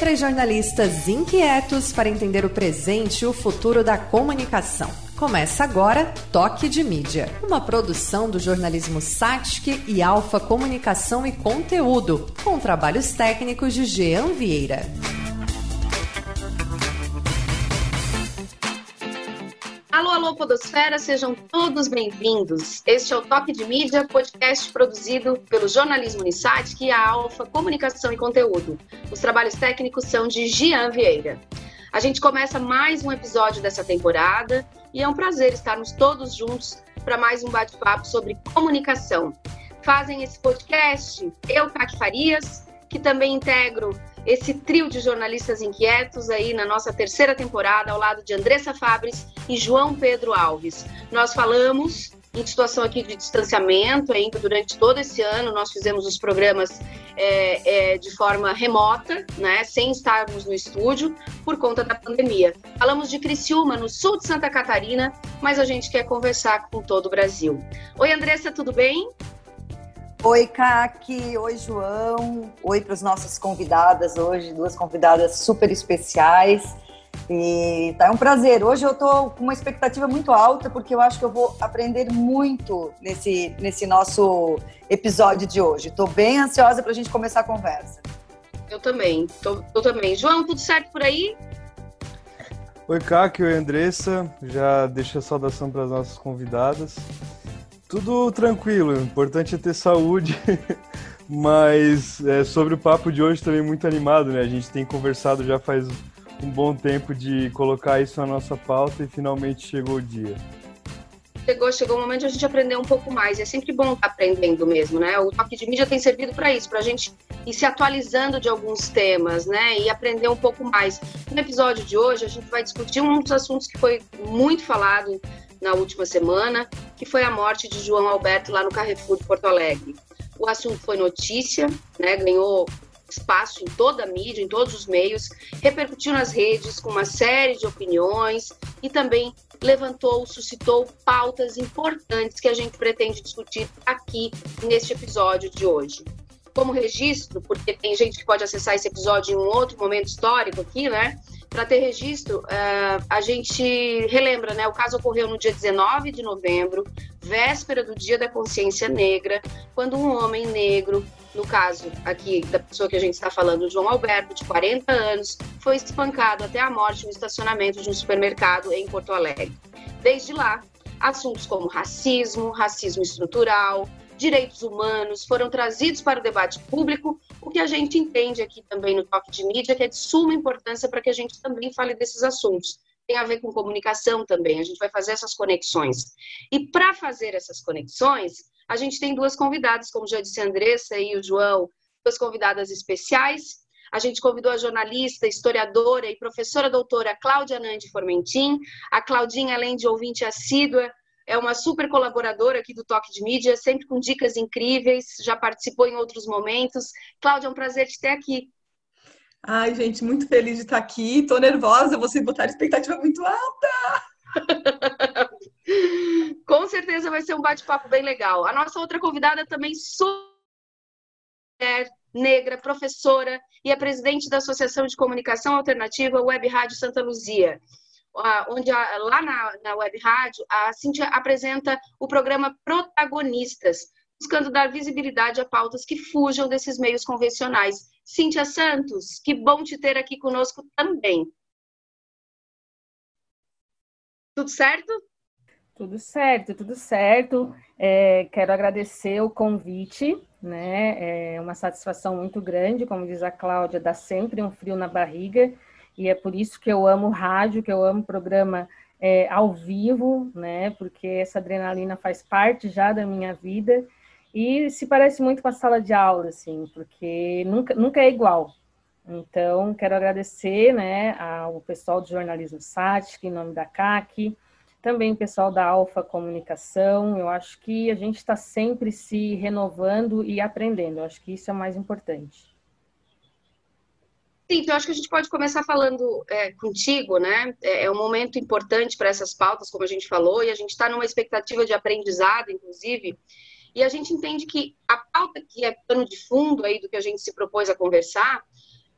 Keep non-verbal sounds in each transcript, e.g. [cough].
Três jornalistas inquietos para entender o presente e o futuro da comunicação. Começa agora Toque de Mídia, uma produção do jornalismo Satic e Alfa Comunicação e Conteúdo, com trabalhos técnicos de Jean Vieira. Alô, Podosfera, sejam todos bem-vindos. Este é o Toque de Mídia, podcast produzido pelo Jornalismo Unisat e a Alfa Comunicação e Conteúdo. Os trabalhos técnicos são de Gian Vieira. A gente começa mais um episódio dessa temporada e é um prazer estarmos todos juntos para mais um bate-papo sobre comunicação. Fazem esse podcast eu, Kaki Farias, que também integro esse trio de jornalistas inquietos aí na nossa terceira temporada, ao lado de Andressa Fabres e João Pedro Alves. Nós falamos em situação aqui de distanciamento ainda durante todo esse ano. Nós fizemos os programas é, é, de forma remota, né, sem estarmos no estúdio, por conta da pandemia. Falamos de Criciúma, no sul de Santa Catarina, mas a gente quer conversar com todo o Brasil. Oi, Andressa, tudo bem? Oi, Kaki. Oi, João. Oi para as nossas convidadas hoje, duas convidadas super especiais. E tá é um prazer. Hoje eu tô com uma expectativa muito alta porque eu acho que eu vou aprender muito nesse, nesse nosso episódio de hoje. Estou bem ansiosa para a gente começar a conversa. Eu também. Tô, eu também. João, tudo certo por aí? Oi, Kaki. Oi, Andressa. Já deixa a saudação para as nossas convidadas. Tudo tranquilo, o importante é ter saúde. [laughs] Mas é, sobre o papo de hoje também muito animado, né? A gente tem conversado já faz um bom tempo de colocar isso na nossa pauta e finalmente chegou o dia. Chegou, chegou o momento de a gente aprender um pouco mais. É sempre bom estar aprendendo mesmo, né? O toque de mídia tem servido para isso, para a gente ir se atualizando de alguns temas, né? E aprender um pouco mais. No episódio de hoje, a gente vai discutir um dos assuntos que foi muito falado na última semana, que foi a morte de João Alberto lá no Carrefour de Porto Alegre. O assunto foi notícia, né, ganhou espaço em toda a mídia, em todos os meios, repercutiu nas redes com uma série de opiniões e também levantou, suscitou pautas importantes que a gente pretende discutir aqui neste episódio de hoje. Como registro, porque tem gente que pode acessar esse episódio em um outro momento histórico aqui, né? para ter registro, uh, a gente relembra, né? O caso ocorreu no dia 19 de novembro, véspera do Dia da Consciência Negra, quando um homem negro, no caso aqui da pessoa que a gente está falando, João Alberto, de 40 anos, foi espancado até a morte no estacionamento de um supermercado em Porto Alegre. Desde lá, assuntos como racismo, racismo estrutural, direitos humanos foram trazidos para o debate público, o que a gente entende aqui também no Toque de Mídia, que é de suma importância para que a gente também fale desses assuntos. Tem a ver com comunicação também, a gente vai fazer essas conexões. E para fazer essas conexões, a gente tem duas convidadas, como já disse a Andressa e o João, duas convidadas especiais. A gente convidou a jornalista, historiadora e professora doutora Cláudia Nandi Formentin. A Claudinha, além de ouvinte assídua, é uma super colaboradora aqui do Toque de Mídia, sempre com dicas incríveis, já participou em outros momentos. Cláudia, é um prazer te ter aqui. Ai, gente, muito feliz de estar aqui. Tô nervosa, você botar a expectativa muito alta. [laughs] Com certeza vai ser um bate-papo bem legal. A nossa outra convidada também super negra, professora e é presidente da Associação de Comunicação Alternativa Web Rádio Santa Luzia onde lá na, na web rádio a Cintia apresenta o programa Protagonistas, buscando dar visibilidade a pautas que fujam desses meios convencionais. Cíntia Santos, que bom te ter aqui conosco também. Tudo certo? Tudo certo, tudo certo. É, quero agradecer o convite, né? É uma satisfação muito grande, como diz a Cláudia, dá sempre um frio na barriga e é por isso que eu amo rádio, que eu amo programa é, ao vivo, né? Porque essa adrenalina faz parte já da minha vida e se parece muito com a sala de aula, assim, porque nunca, nunca é igual. Então, quero agradecer, né, ao pessoal do jornalismo SATIC, em nome da CAC, também o pessoal da Alfa Comunicação. Eu acho que a gente está sempre se renovando e aprendendo. Eu acho que isso é o mais importante. Sim, então acho que a gente pode começar falando é, contigo, né? É, é um momento importante para essas pautas, como a gente falou, e a gente está numa expectativa de aprendizado, inclusive, e a gente entende que a pauta que é pano de fundo aí do que a gente se propôs a conversar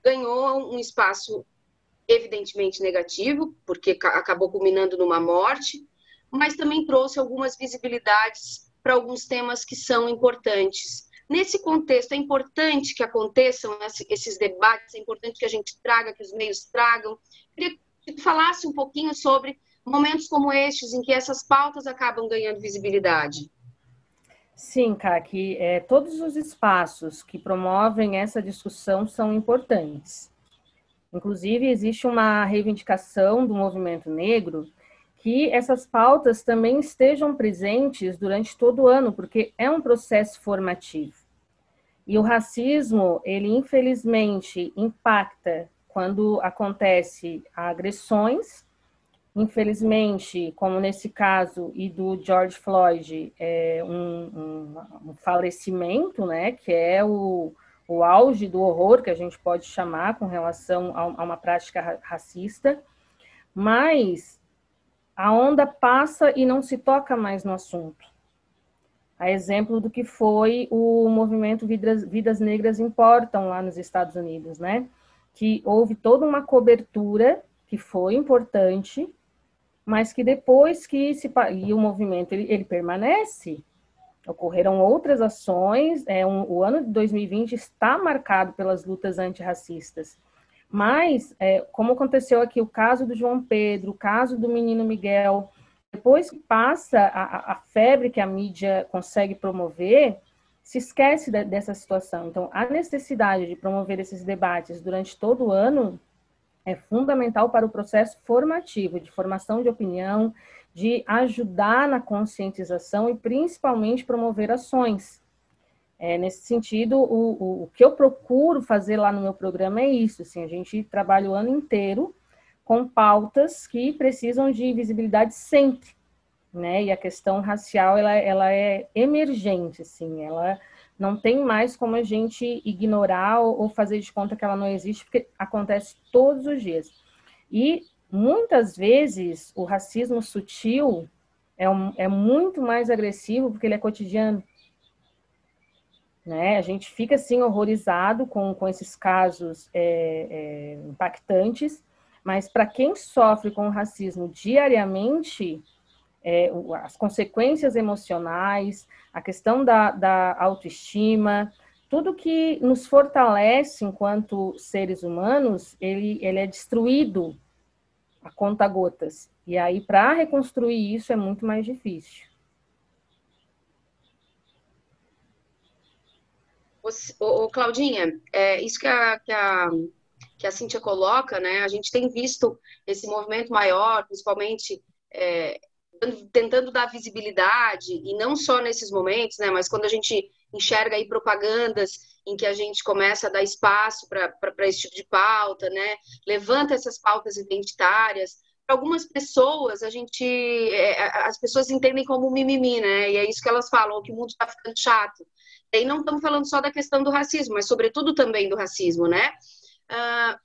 ganhou um espaço evidentemente negativo, porque acabou culminando numa morte, mas também trouxe algumas visibilidades para alguns temas que são importantes. Nesse contexto, é importante que aconteçam esses debates, é importante que a gente traga, que os meios tragam. Queria que tu falasse um pouquinho sobre momentos como estes, em que essas pautas acabam ganhando visibilidade. Sim, Kaki, é, todos os espaços que promovem essa discussão são importantes. Inclusive, existe uma reivindicação do movimento negro que essas pautas também estejam presentes durante todo o ano, porque é um processo formativo. E o racismo, ele infelizmente impacta quando acontece agressões, infelizmente, como nesse caso e do George Floyd, é um, um, um falecimento, né, que é o, o auge do horror que a gente pode chamar com relação a, a uma prática racista, mas a onda passa e não se toca mais no assunto. A exemplo do que foi o movimento Vidas, Vidas Negras Importam lá nos Estados Unidos, né? Que houve toda uma cobertura que foi importante, mas que depois que se e o movimento ele, ele permanece, Ocorreram outras ações, é, um, o ano de 2020 está marcado pelas lutas antirracistas. Mas, é, como aconteceu aqui o caso do João Pedro, o caso do menino Miguel, depois que passa a, a febre que a mídia consegue promover, se esquece de, dessa situação. Então, a necessidade de promover esses debates durante todo o ano é fundamental para o processo formativo, de formação de opinião, de ajudar na conscientização e principalmente promover ações. É, nesse sentido, o, o, o, que eu procuro fazer lá no meu programa é isso, assim, a gente trabalha o ano inteiro com pautas que precisam de visibilidade sempre, né, e a questão racial, ela, ela é emergente, assim, ela não tem mais como a gente ignorar ou, ou fazer de conta que ela não existe, porque acontece todos os dias. E Muitas vezes o racismo sutil é, um, é muito mais agressivo porque ele é cotidiano. Né? A gente fica assim horrorizado com, com esses casos é, é, impactantes, mas para quem sofre com o racismo diariamente, é, as consequências emocionais, a questão da, da autoestima, tudo que nos fortalece enquanto seres humanos, ele, ele é destruído a conta gotas. E aí, para reconstruir isso é muito mais difícil. Ô, Claudinha, é, isso que a, que, a, que a Cíntia coloca, né? A gente tem visto esse movimento maior, principalmente é, tentando dar visibilidade, e não só nesses momentos, né? Mas quando a gente enxerga aí propagandas em que a gente começa a dar espaço para esse tipo de pauta, né? Levanta essas pautas identitárias. Para algumas pessoas, a gente, é, as pessoas entendem como mimimi, né? E é isso que elas falam, que o mundo está ficando chato. E aí não estamos falando só da questão do racismo, mas sobretudo também do racismo, né? Uh,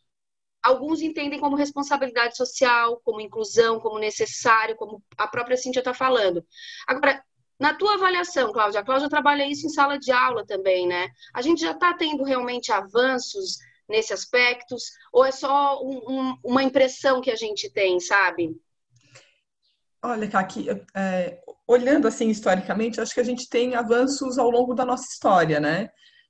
alguns entendem como responsabilidade social, como inclusão, como necessário, como a própria Cíntia está falando. Agora, na tua avaliação, Cláudia, a Cláudia trabalha isso em sala de aula também, né? A gente já está tendo realmente avanços nesse aspectos ou é só um, um, uma impressão que a gente tem, sabe? Olha, Kaki, é, olhando assim historicamente, acho que a gente tem avanços ao longo da nossa história, né?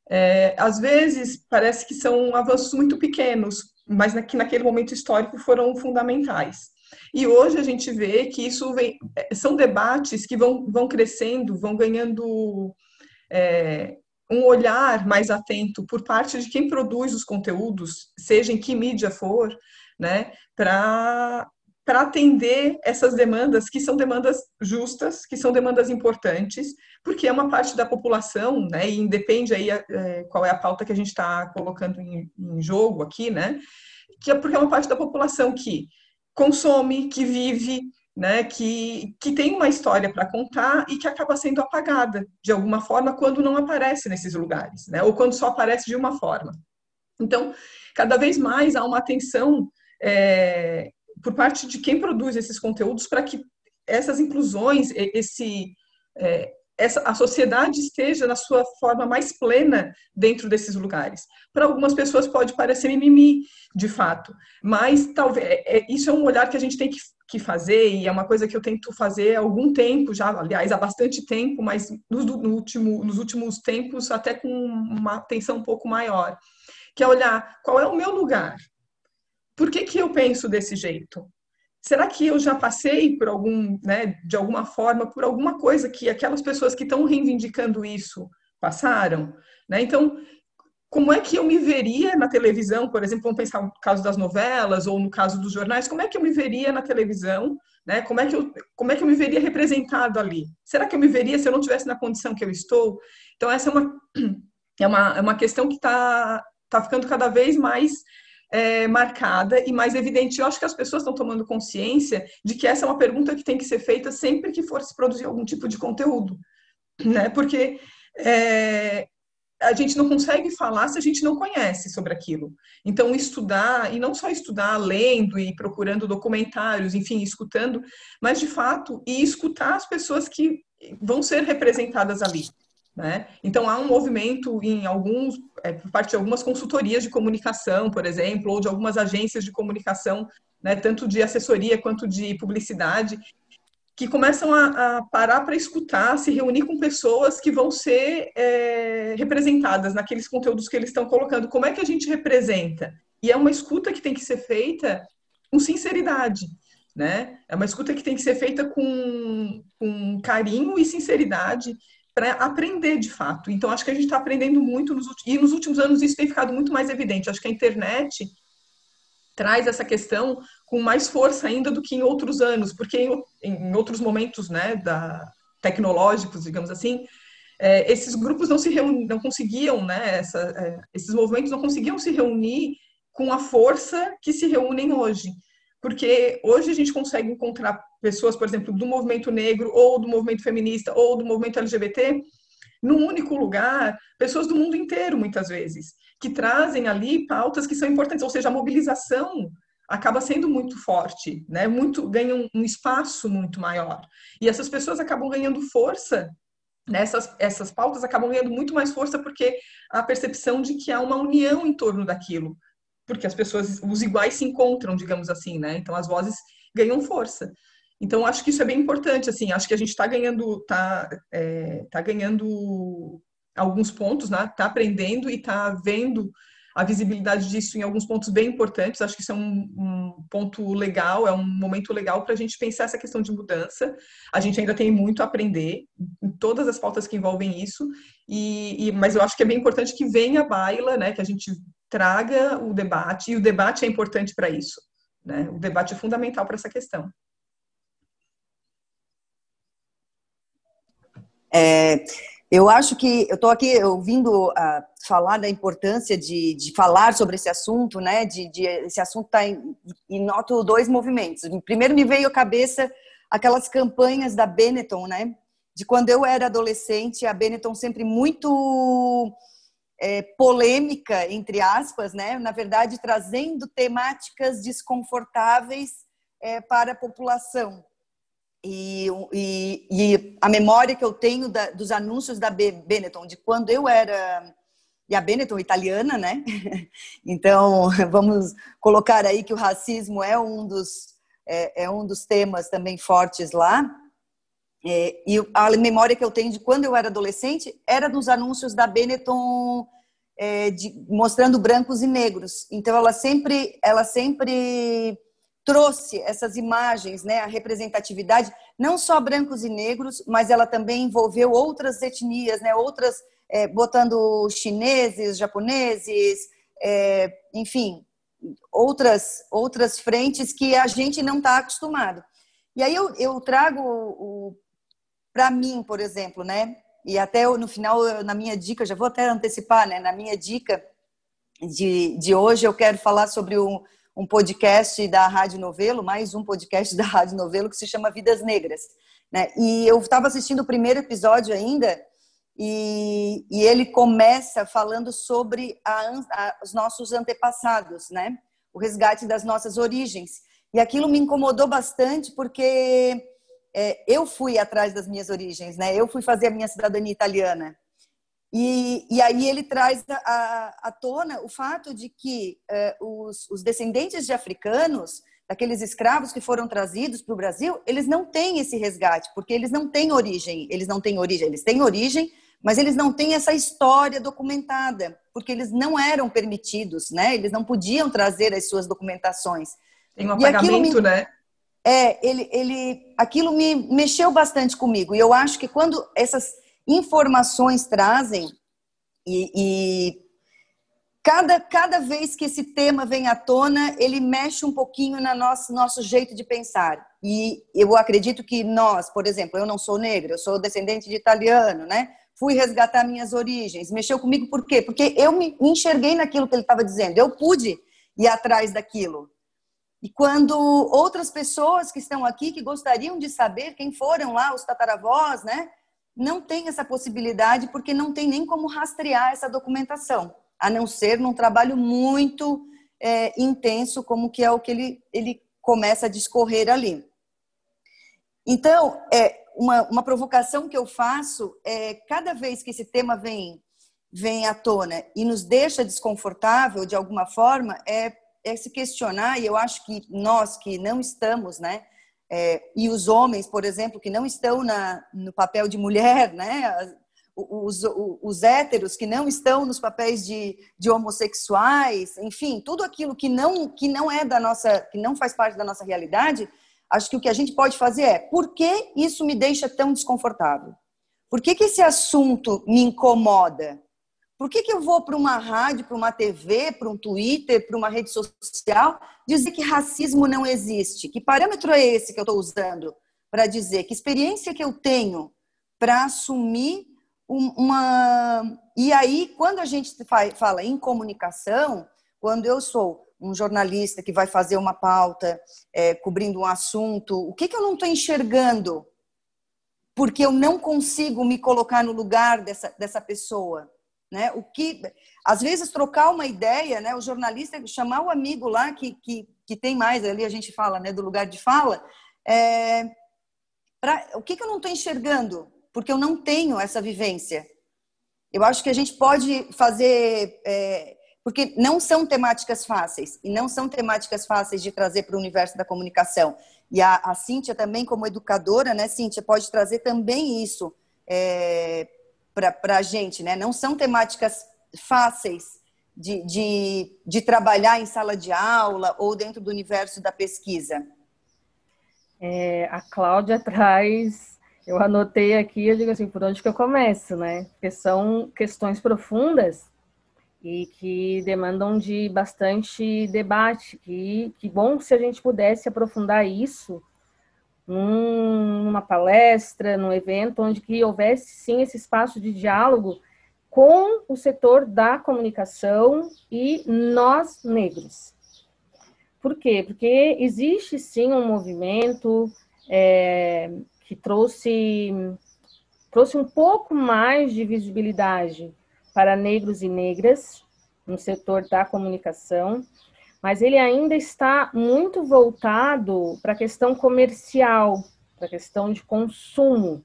É, às vezes parece que são avanços muito pequenos, mas que naquele momento histórico foram fundamentais. E hoje a gente vê que isso vem, é, são debates que vão, vão crescendo, vão ganhando é, um olhar mais atento por parte de quem produz os conteúdos, seja em que mídia for, né, para para atender essas demandas que são demandas justas, que são demandas importantes, porque é uma parte da população, né, e independe aí é, qual é a pauta que a gente está colocando em, em, jogo aqui, né, que é porque é uma parte da população que consome, que vive, né, que, que tem uma história para contar e que acaba sendo apagada de alguma forma quando não aparece nesses lugares, né, ou quando só aparece de uma forma. Então, cada vez mais há uma atenção é, por parte de quem produz esses conteúdos para que essas inclusões, esse, é, essa, a sociedade esteja na sua forma mais plena dentro desses lugares. Para algumas pessoas pode parecer mimimi, de fato, mas talvez é, é, isso é um olhar que a gente tem que, que fazer e é uma coisa que eu tento fazer há algum tempo já, aliás, há bastante tempo, mas no, no último, nos últimos tempos até com uma atenção um pouco maior, que é olhar qual é o meu lugar. Por que, que eu penso desse jeito? será que eu já passei por algum, né, de alguma forma, por alguma coisa que aquelas pessoas que estão reivindicando isso passaram? Né? Então, como é que eu me veria na televisão, por exemplo, vamos pensar no caso das novelas ou no caso dos jornais, como é que eu me veria na televisão, né? Como é que eu, como é que eu me veria representado ali? Será que eu me veria se eu não tivesse na condição que eu estou? Então essa é uma [clears throat] é uma, é uma questão que está tá ficando cada vez mais é, marcada e mais evidente. Eu acho que as pessoas estão tomando consciência de que essa é uma pergunta que tem que ser feita sempre que for se produzir algum tipo de conteúdo, né? Porque é, a gente não consegue falar se a gente não conhece sobre aquilo. Então, estudar, e não só estudar lendo e procurando documentários, enfim, escutando, mas de fato, e escutar as pessoas que vão ser representadas ali. Né? Então, há um movimento em alguns, é, por parte de algumas consultorias de comunicação, por exemplo, ou de algumas agências de comunicação, né, tanto de assessoria quanto de publicidade, que começam a, a parar para escutar, se reunir com pessoas que vão ser é, representadas naqueles conteúdos que eles estão colocando. Como é que a gente representa? E é uma escuta que tem que ser feita com sinceridade. Né? É uma escuta que tem que ser feita com, com carinho e sinceridade para aprender de fato. Então, acho que a gente está aprendendo muito, nos, e nos últimos anos isso tem ficado muito mais evidente. Acho que a internet traz essa questão com mais força ainda do que em outros anos, porque em, em outros momentos né, da, tecnológicos, digamos assim, é, esses grupos não se reuni, não conseguiam, né, essa, é, esses movimentos não conseguiam se reunir com a força que se reúnem hoje. Porque hoje a gente consegue encontrar pessoas, por exemplo, do movimento negro, ou do movimento feminista, ou do movimento LGBT, num único lugar, pessoas do mundo inteiro, muitas vezes, que trazem ali pautas que são importantes, ou seja, a mobilização acaba sendo muito forte, né? Muito ganham um espaço muito maior. E essas pessoas acabam ganhando força nessas essas pautas acabam ganhando muito mais força porque a percepção de que há uma união em torno daquilo, porque as pessoas os iguais se encontram, digamos assim, né? Então as vozes ganham força. Então, acho que isso é bem importante, assim, acho que a gente está ganhando, tá, é, tá ganhando alguns pontos, né? Tá aprendendo e está vendo a visibilidade disso em alguns pontos bem importantes. Acho que isso é um, um ponto legal, é um momento legal para a gente pensar essa questão de mudança. A gente ainda tem muito a aprender em todas as pautas que envolvem isso, e, e mas eu acho que é bem importante que venha a baila, né? Que a gente traga o debate, e o debate é importante para isso. Né? O debate é fundamental para essa questão. É, eu acho que eu estou aqui ouvindo uh, falar da importância de, de, falar sobre esse assunto, né? De, de esse assunto está em, e noto dois movimentos. Primeiro me veio à cabeça aquelas campanhas da Benetton, né? De quando eu era adolescente, a Benetton sempre muito é, polêmica, entre aspas, né? Na verdade, trazendo temáticas desconfortáveis é, para a população. E, e, e, a memória que eu tenho da, dos anúncios da Benetton, de quando eu era. E a Benetton italiana, né? [laughs] Então, [laughs] vamos colocar aí que o racismo é um dos, é, é um dos temas também fortes lá. É, e a memória que eu tenho de quando eu era adolescente era dos anúncios da Benetton é, de, mostrando brancos e negros. Então, ela sempre, ela sempre trouxe essas imagens, né, a representatividade, não só brancos e negros, mas ela também envolveu outras etnias, né, outras, é, botando chineses, japoneses, é, enfim, outras, outras frentes que a gente não está acostumado. E aí eu, eu trago para mim, por exemplo, né, e até no final, na minha dica, já vou até antecipar, né, na minha dica de, de hoje, eu quero falar sobre o um podcast da Rádio Novelo, mais um podcast [laughs] da Rádio Novelo que se chama Vidas Negras. Né? E eu estava assistindo o primeiro episódio ainda e, e ele começa falando sobre a, a, os nossos antepassados, né? o resgate das nossas origens. E aquilo me incomodou bastante porque é, eu fui atrás das minhas origens, né? Eu fui fazer a minha cidadania italiana. E, e aí ele traz à tona o fato de que é, os, os descendentes de africanos, daqueles escravos que foram trazidos para o Brasil, eles não têm esse resgate, porque eles não têm origem. Eles não têm origem, eles têm origem, mas eles não têm essa história documentada, porque eles não eram permitidos, né? Eles não podiam trazer as suas documentações. Tem um apagamento, me, né? É, ele, ele, aquilo me mexeu bastante comigo. E eu acho que quando essas informações trazem e, e cada, cada vez que esse tema vem à tona, ele mexe um pouquinho no nosso, nosso jeito de pensar. E eu acredito que nós, por exemplo, eu não sou negra, eu sou descendente de italiano, né? fui resgatar minhas origens. Mexeu comigo por quê? Porque eu me enxerguei naquilo que ele estava dizendo. Eu pude ir atrás daquilo. E quando outras pessoas que estão aqui, que gostariam de saber quem foram lá os tataravós, né? Não tem essa possibilidade porque não tem nem como rastrear essa documentação, a não ser num trabalho muito é, intenso, como que é o que ele, ele começa a discorrer ali. Então, é, uma, uma provocação que eu faço é cada vez que esse tema vem vem à tona e nos deixa desconfortável de alguma forma é, é se questionar e eu acho que nós que não estamos né é, e os homens por exemplo que não estão na, no papel de mulher né os, os, os héteros que não estão nos papéis de, de homossexuais enfim tudo aquilo que não que não é da nossa que não faz parte da nossa realidade acho que o que a gente pode fazer é por que isso me deixa tão desconfortável? Por que, que esse assunto me incomoda? Por que, que eu vou para uma rádio, para uma TV, para um Twitter, para uma rede social dizer que racismo não existe? Que parâmetro é esse que eu estou usando para dizer? Que experiência que eu tenho para assumir uma. E aí, quando a gente fala em comunicação, quando eu sou um jornalista que vai fazer uma pauta é, cobrindo um assunto, o que, que eu não estou enxergando? Porque eu não consigo me colocar no lugar dessa, dessa pessoa. Né? O que, às vezes, trocar uma ideia, né? o jornalista chamar o amigo lá que, que, que tem mais, ali a gente fala né, do lugar de fala, é, pra, o que, que eu não estou enxergando? Porque eu não tenho essa vivência. Eu acho que a gente pode fazer. É, porque não são temáticas fáceis, e não são temáticas fáceis de trazer para o universo da comunicação. E a, a Cíntia também, como educadora, né, Cíntia, pode trazer também isso é, para a gente, né? Não são temáticas fáceis de, de, de trabalhar em sala de aula ou dentro do universo da pesquisa. É, a Cláudia traz, eu anotei aqui, eu digo assim, por onde que eu começo, né? Porque são questões profundas e que demandam de bastante debate. Que, que bom se a gente pudesse aprofundar isso numa palestra, num evento, onde que houvesse sim esse espaço de diálogo com o setor da comunicação e nós negros. Por quê? Porque existe sim um movimento é, que trouxe, trouxe um pouco mais de visibilidade para negros e negras no setor da comunicação, mas ele ainda está muito voltado para a questão comercial, para a questão de consumo.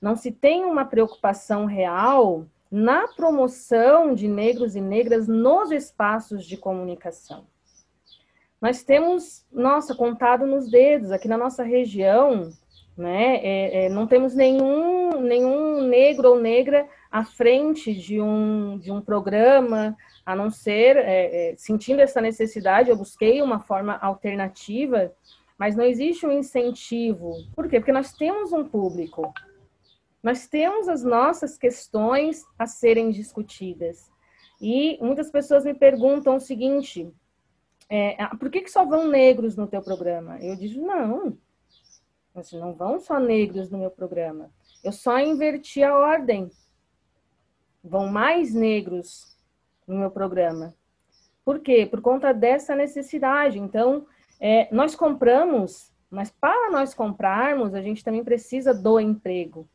Não se tem uma preocupação real na promoção de negros e negras nos espaços de comunicação. Nós temos, nossa, contado nos dedos, aqui na nossa região, né, é, é, não temos nenhum, nenhum negro ou negra à frente de um, de um programa, a não ser é, é, sentindo essa necessidade, eu busquei uma forma alternativa, mas não existe um incentivo. Por quê? Porque nós temos um público, nós temos as nossas questões a serem discutidas. E muitas pessoas me perguntam o seguinte: é, ah, por que, que só vão negros no teu programa? Eu digo, não, não vão só negros no meu programa. Eu só inverti a ordem vão mais negros no meu programa. Por quê? Por conta dessa necessidade. Então, é, nós compramos, mas para nós comprarmos, a gente também precisa do emprego.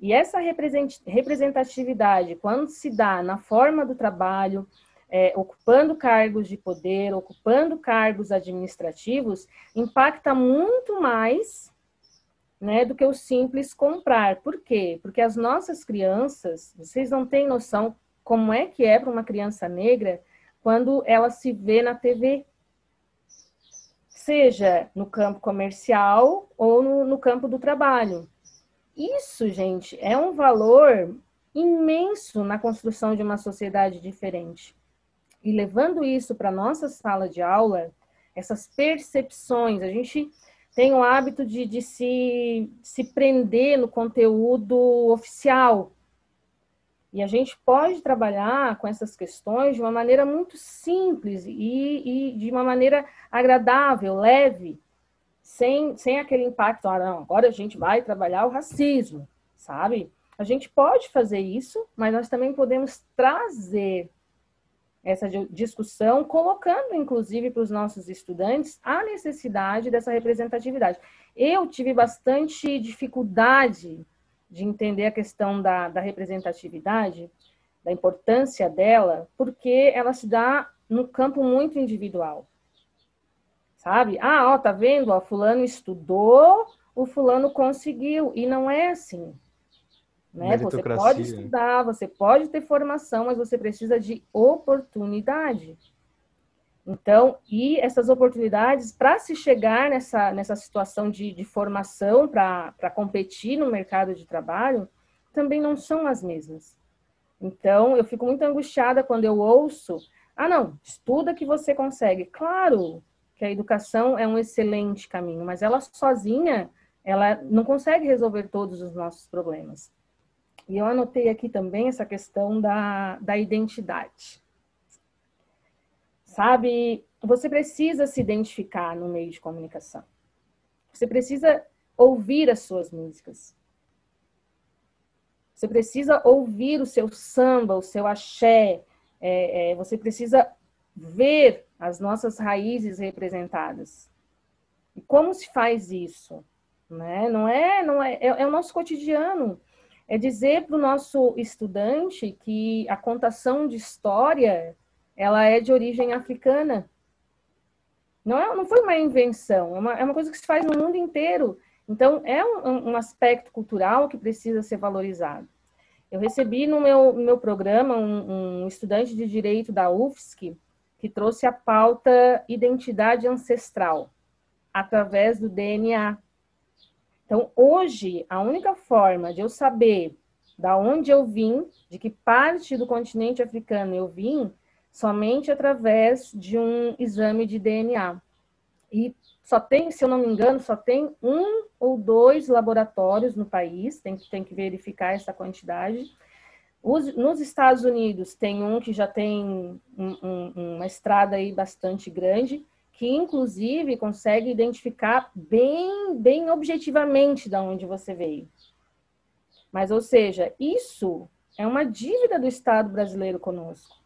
E essa representatividade, quando se dá na forma do trabalho, é, ocupando cargos de poder, ocupando cargos administrativos, impacta muito mais né, do que o simples comprar. Por quê? Porque as nossas crianças, vocês não têm noção como é que é para uma criança negra quando ela se vê na TV. Seja no campo comercial ou no, no campo do trabalho. Isso, gente, é um valor imenso na construção de uma sociedade diferente. E levando isso para nossa sala de aula, essas percepções, a gente tem o hábito de, de se, se prender no conteúdo oficial. E a gente pode trabalhar com essas questões de uma maneira muito simples e, e de uma maneira agradável, leve, sem, sem aquele impacto, ah, não, agora a gente vai trabalhar o racismo, sabe? A gente pode fazer isso, mas nós também podemos trazer essa discussão, colocando, inclusive, para os nossos estudantes a necessidade dessa representatividade. Eu tive bastante dificuldade de entender a questão da, da representatividade, da importância dela, porque ela se dá no campo muito individual. Sabe? Ah, ó, tá vendo? Ó, fulano estudou, o fulano conseguiu. E não é assim. Né? Você pode estudar, você pode ter formação, mas você precisa de oportunidade. Então, e essas oportunidades, para se chegar nessa, nessa situação de, de formação, para competir no mercado de trabalho, também não são as mesmas. Então, eu fico muito angustiada quando eu ouço: ah, não, estuda que você consegue. Claro que a educação é um excelente caminho, mas ela sozinha, ela não consegue resolver todos os nossos problemas. E eu anotei aqui também essa questão da, da identidade. Sabe, você precisa se identificar no meio de comunicação. Você precisa ouvir as suas músicas. Você precisa ouvir o seu samba, o seu axé. É, é, você precisa ver as nossas raízes representadas. E como se faz isso? Né? Não é, não é, é, é o nosso cotidiano é dizer para o nosso estudante que a contação de história ela é de origem africana. Não, é, não foi uma invenção, é uma, é uma coisa que se faz no mundo inteiro. Então, é um, um aspecto cultural que precisa ser valorizado. Eu recebi no meu, no meu programa um, um estudante de direito da UFSC que trouxe a pauta identidade ancestral através do DNA. Então, hoje, a única forma de eu saber da onde eu vim, de que parte do continente africano eu vim, somente através de um exame de DNA. E só tem, se eu não me engano, só tem um ou dois laboratórios no país, tem que, tem que verificar essa quantidade. Os, nos Estados Unidos tem um que já tem um, um, uma estrada aí bastante grande, que inclusive consegue identificar bem, bem objetivamente de onde você veio. Mas, ou seja, isso é uma dívida do Estado brasileiro conosco.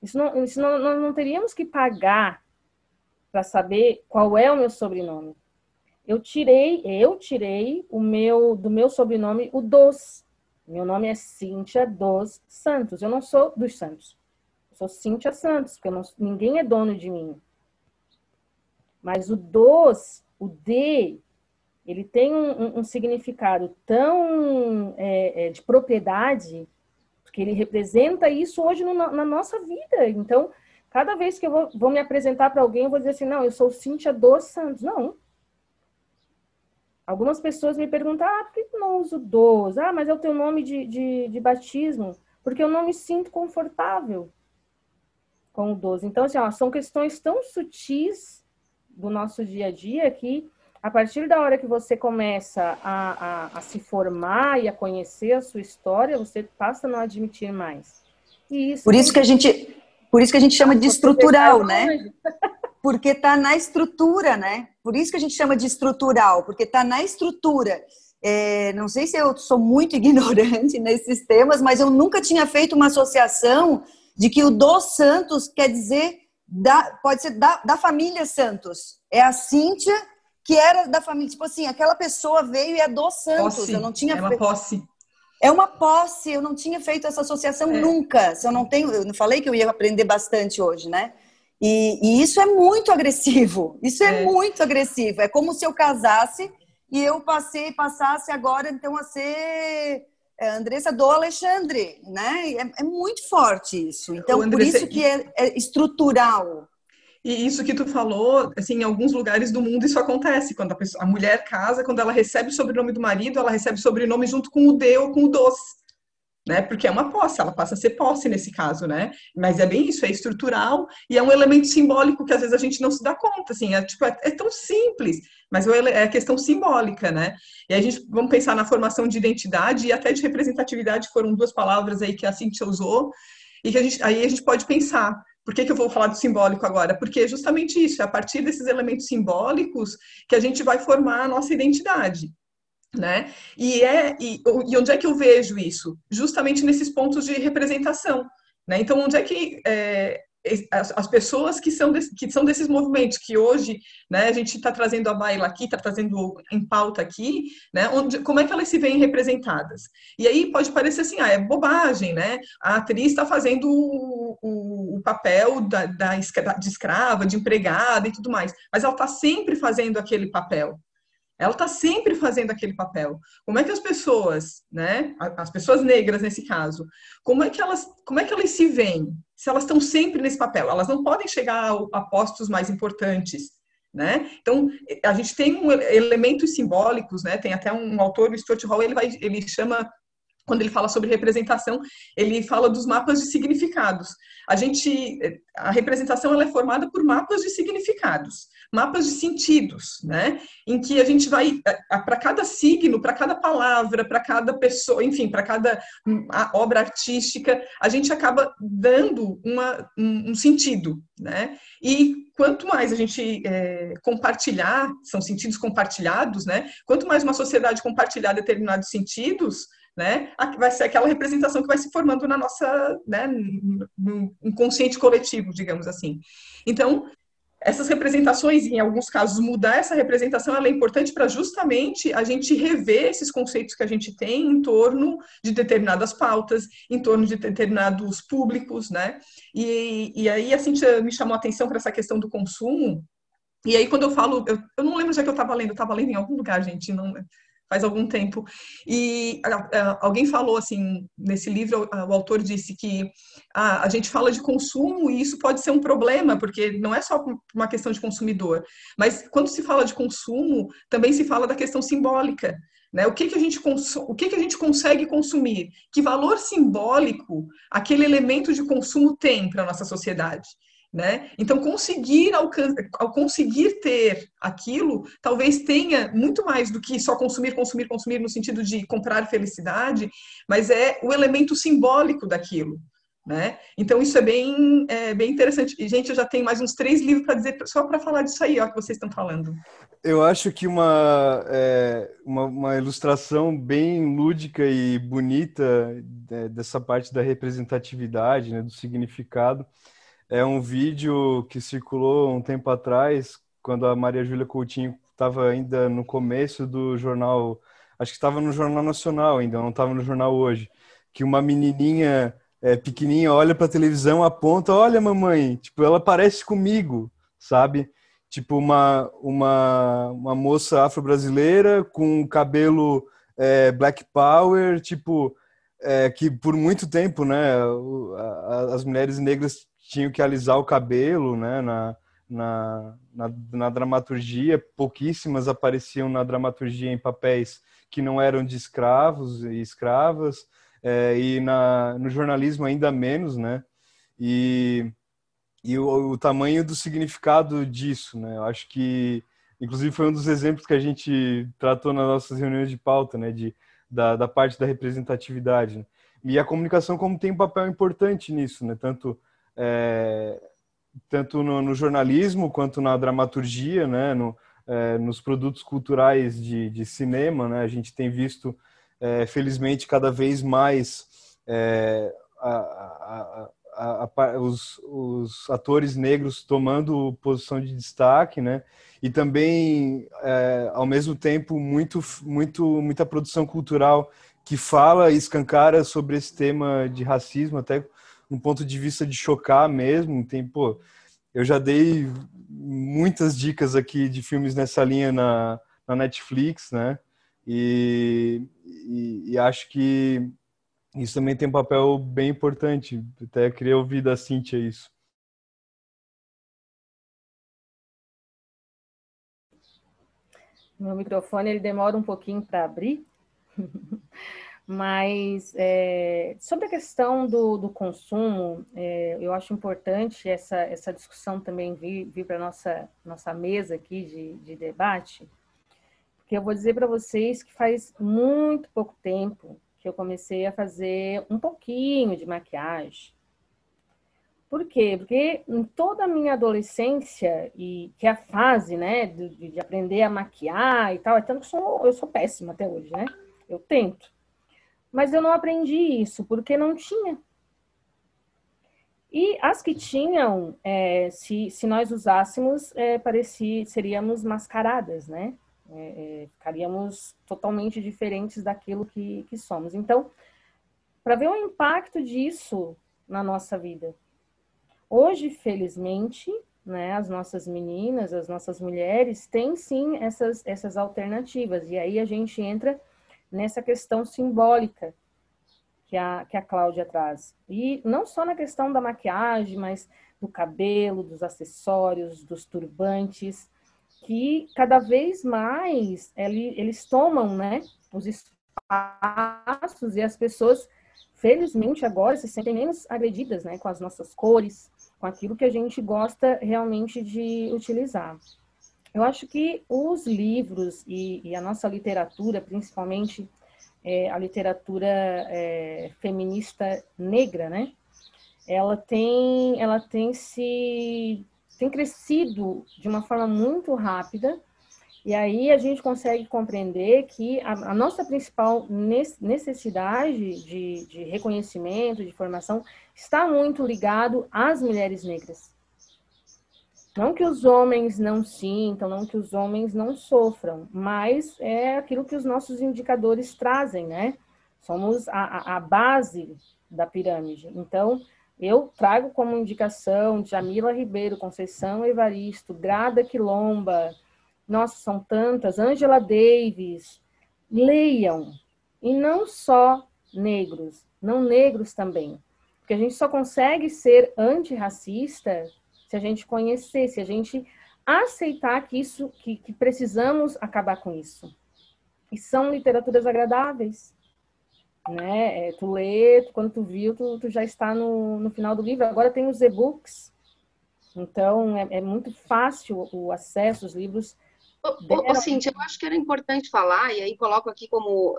Isso não, isso não, nós não teríamos que pagar para saber qual é o meu sobrenome. Eu tirei, eu tirei o meu do meu sobrenome o dos. Meu nome é Cíntia dos Santos. Eu não sou dos Santos. Eu sou Cíntia Santos, porque não, ninguém é dono de mim. Mas o dos, o de, ele tem um, um significado tão é, é, de propriedade, porque ele representa isso hoje no, na nossa vida. Então, cada vez que eu vou, vou me apresentar para alguém, eu vou dizer assim, não, eu sou Cíntia dos Santos. Não. Algumas pessoas me perguntam, ah, por que não uso dos? Ah, mas é o teu nome de, de, de batismo. Porque eu não me sinto confortável com o dos. Então, assim, ó, são questões tão sutis do nosso dia a dia que a partir da hora que você começa a, a, a, se formar e a conhecer a sua história, você passa a não admitir mais. Isso por isso que a gente, por isso que a gente chama de estrutural, né? [laughs] Porque está na estrutura, né? Por isso que a gente chama de estrutural, porque está na estrutura. É, não sei se eu sou muito [laughs] ignorante nesses temas, mas eu nunca tinha feito uma associação de que o dos Santos quer dizer da, pode ser da, da família Santos. É a Cíntia, que era da família. Tipo assim, aquela pessoa veio e é do Santos. Posse. Eu não tinha é uma posse. É uma posse, eu não tinha feito essa associação é. nunca. Se eu não tenho, eu não falei que eu ia aprender bastante hoje, né? E, e isso é muito agressivo. Isso é, é, muito agressivo. É como se eu casasse e eu passei, passasse agora então a ser Andressa do Alexandre, né? É, é muito forte isso. Então, por isso que é, é, estrutural. E isso que tu falou, assim, em alguns lugares do mundo isso acontece. Quando a, pessoa, a mulher casa, quando ela recebe o sobrenome do marido, ela recebe o sobrenome junto com o D ou com o DOS né? Porque é uma posse, ela passa a ser posse nesse caso, né? Mas é bem isso, é estrutural e é um elemento simbólico que às vezes a gente não se dá conta, assim, é, tipo, é, é tão simples, mas é a questão simbólica, né? E a gente vamos pensar na formação de identidade e até de representatividade, foram duas palavras aí que a Cintia usou, e que a gente, aí a gente pode pensar, por que, que eu vou falar do simbólico agora? Porque é justamente isso, é a partir desses elementos simbólicos que a gente vai formar a nossa identidade né? E, é, e, e, onde é que eu vejo isso? Justamente nesses pontos de representação, né? Então, onde é que é, as, as, pessoas que são, que são desses movimentos, que hoje né, a gente está trazendo a baila aqui, está trazendo em pauta aqui, né, onde, como é que elas se veem representadas? E aí pode parecer assim, ah, é bobagem, né? A atriz está fazendo o, o, o, papel da, da, de escrava, de empregada e tudo mais, mas ela está sempre fazendo aquele papel, ela está sempre fazendo aquele papel. Como é que as pessoas, né, as pessoas negras nesse caso, como é que elas, como é que elas se veem? Se elas estão sempre nesse papel, elas não podem chegar a, postos mais importantes, né? Então a gente tem um, elementos simbólicos, né? Tem até um autor, o Stuart Hall, ele vai, ele chama quando ele fala sobre representação, ele fala dos mapas de significados. A gente, a representação ela é formada por mapas de significados, mapas de sentidos, né? Em que a gente vai para cada signo, para cada palavra, para cada pessoa, enfim, para cada obra artística, a gente acaba dando uma, um, um sentido, né? E quanto mais a gente é, compartilhar, são sentidos compartilhados, né? Quanto mais uma sociedade compartilhar determinados sentidos, né? Vai ser aquela representação que vai se formando na nossa, né, no inconsciente coletivo, digamos assim. Então, essas representações, em alguns casos, mudar essa representação, ela é importante para justamente a gente rever esses conceitos que a gente tem em torno de determinadas pautas, em torno de determinados públicos, né? E, e aí a Cintia me chamou a atenção para essa questão do consumo. E aí, quando eu falo, eu, eu não lembro já que eu estava lendo, eu estava lendo em algum lugar, gente, não, faz algum tempo. E alguém falou assim, nesse livro, o autor disse que ah, a gente fala de consumo e isso pode ser um problema, porque não é só uma questão de consumidor, mas quando se fala de consumo, também se fala da questão simbólica. Né? O, que, que, a gente o que, que a gente consegue consumir? Que valor simbólico aquele elemento de consumo tem para a nossa sociedade? Né? Então, conseguir, ao conseguir ter aquilo, talvez tenha muito mais do que só consumir, consumir, consumir, no sentido de comprar felicidade, mas é o elemento simbólico daquilo. Né? Então, isso é bem, é, bem interessante. E, gente, eu já tenho mais uns três livros para dizer, só para falar disso aí, ó, que vocês estão falando. Eu acho que uma, é, uma, uma, ilustração bem lúdica e bonita é, dessa parte da representatividade, né, do significado, é um vídeo que circulou um tempo atrás, quando a Maria Júlia Coutinho estava ainda no começo do jornal, acho que estava no Jornal Nacional ainda, não estava no jornal hoje, que uma menininha é, pequenininha olha para a televisão, aponta, olha mamãe, tipo, ela parece comigo, sabe? Tipo uma uma, uma moça afro-brasileira com cabelo é, black power, tipo é, que por muito tempo, né, as mulheres negras tinham que alisar o cabelo, né, na, na, na, na, dramaturgia, pouquíssimas apareciam na dramaturgia em papéis que não eram de escravos e escravas, é, e na, no jornalismo ainda menos, né, e, e o, o, tamanho do significado disso, né, eu acho que, inclusive foi um dos exemplos que a gente tratou nas nossas reuniões de pauta, né, de, da, da parte da representatividade, né? e a comunicação como tem um papel importante nisso, né, tanto é, tanto no, no, jornalismo quanto na dramaturgia, né, no, é, nos produtos culturais de, de, cinema, né, a gente tem visto, é, felizmente, cada vez mais é, a, a, a, os, os, atores negros tomando posição de destaque, né, e também, é, ao mesmo tempo, muito, muito, muita produção cultural que fala e escancara sobre esse tema de racismo, até um ponto de vista de chocar mesmo. Tem, pô, eu já dei muitas dicas aqui de filmes nessa linha na, na Netflix, né? E, e, e, acho que isso também tem um papel bem importante. Até queria ouvir da Cíntia isso. Meu microfone ele demora um pouquinho para abrir, [laughs] mas é, sobre a questão do, do consumo, é, eu acho importante essa, essa discussão também vir, vir para a nossa, nossa mesa aqui de, de debate, porque eu vou dizer para vocês que faz muito pouco tempo que eu comecei a fazer um pouquinho de maquiagem, por quê? Porque em toda a minha adolescência, e que é a fase, né, de, de aprender a maquiar e tal, é tanto que sou, eu sou péssima até hoje, né? Eu tento. Mas eu não aprendi isso, porque não tinha. E as que tinham, é, se, se nós usássemos, é, seríamos mascaradas, né? É, é, ficaríamos totalmente diferentes daquilo que, que somos. Então, para ver o impacto disso na nossa vida, Hoje, felizmente, né, as nossas meninas, as nossas mulheres têm sim essas, essas alternativas. E aí a gente entra nessa questão simbólica que a, que a Cláudia traz. E não só na questão da maquiagem, mas do cabelo, dos acessórios, dos turbantes, que cada vez mais eles tomam né, os espaços e as pessoas, felizmente agora, se sentem menos agredidas né, com as nossas cores, com aquilo que a gente gosta realmente de utilizar. Eu acho que os livros e, e a nossa literatura, principalmente é, a literatura é, feminista negra, né? Ela tem, ela tem se tem crescido de uma forma muito rápida e aí a gente consegue compreender que a, a nossa principal necessidade de, de, reconhecimento, de formação, está muito ligado às mulheres negras. Não que os homens não sintam, não que os homens não sofram, mas é aquilo que os nossos indicadores trazem, né? Somos a, a base da pirâmide. Então, eu trago como indicação Jamila Ribeiro, Conceição Evaristo, Grada Quilomba, nossa, são tantas, Angela Davis, leiam. E não só negros, não negros também. Porque a gente só consegue ser antirracista se a gente conhecer, se a gente aceitar que isso, que, que precisamos acabar com isso. E são literaturas agradáveis. Né? É, tu lê, tu, quando tu viu, tu, tu já está no, no final do livro. Agora tem os e-books. Então, é, é muito fácil o acesso, os livros Ô, ô, Cintia, eu acho que era importante falar, e aí coloco aqui como.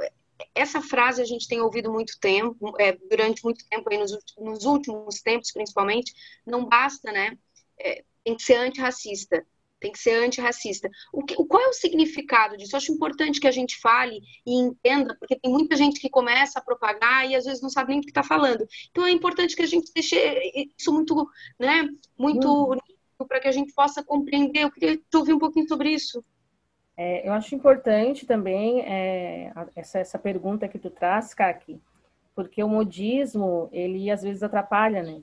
Essa frase a gente tem ouvido muito tempo, é, durante muito tempo, aí nos, nos, últimos tempos principalmente, não basta, né? É, tem que ser antirracista, tem que ser antirracista. O que, qual é o significado disso? Eu acho importante que a gente fale e entenda, porque tem muita gente que começa a propagar e às vezes não sabe nem o que está falando. Então é importante que a gente deixe isso muito, né, muito uhum. para que a gente possa compreender. Eu queria ouvir um pouquinho sobre isso. É, eu acho importante também é, essa, essa pergunta que tu traz, Kaki, porque o modismo, ele às vezes atrapalha, né?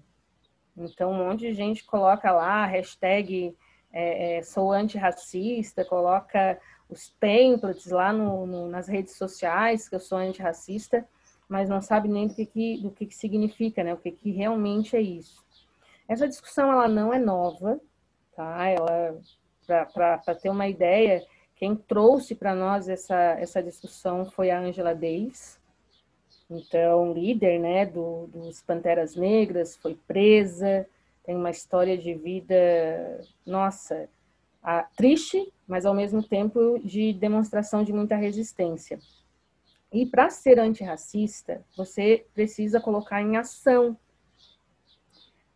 Então, um monte de gente coloca lá, hashtag é, é, sou antirracista, coloca os templates lá no, no, nas redes sociais que eu sou antirracista, mas não sabe nem do que, que do que, que significa, né? O que, que realmente é isso. Essa discussão, ela não é nova, tá? Para ter uma ideia, quem trouxe para nós essa, essa discussão foi a Angela Davis, então líder né, do, dos Panteras Negras, foi presa, tem uma história de vida, nossa, a, triste, mas ao mesmo tempo de demonstração de muita resistência. E para ser antirracista, você precisa colocar em ação.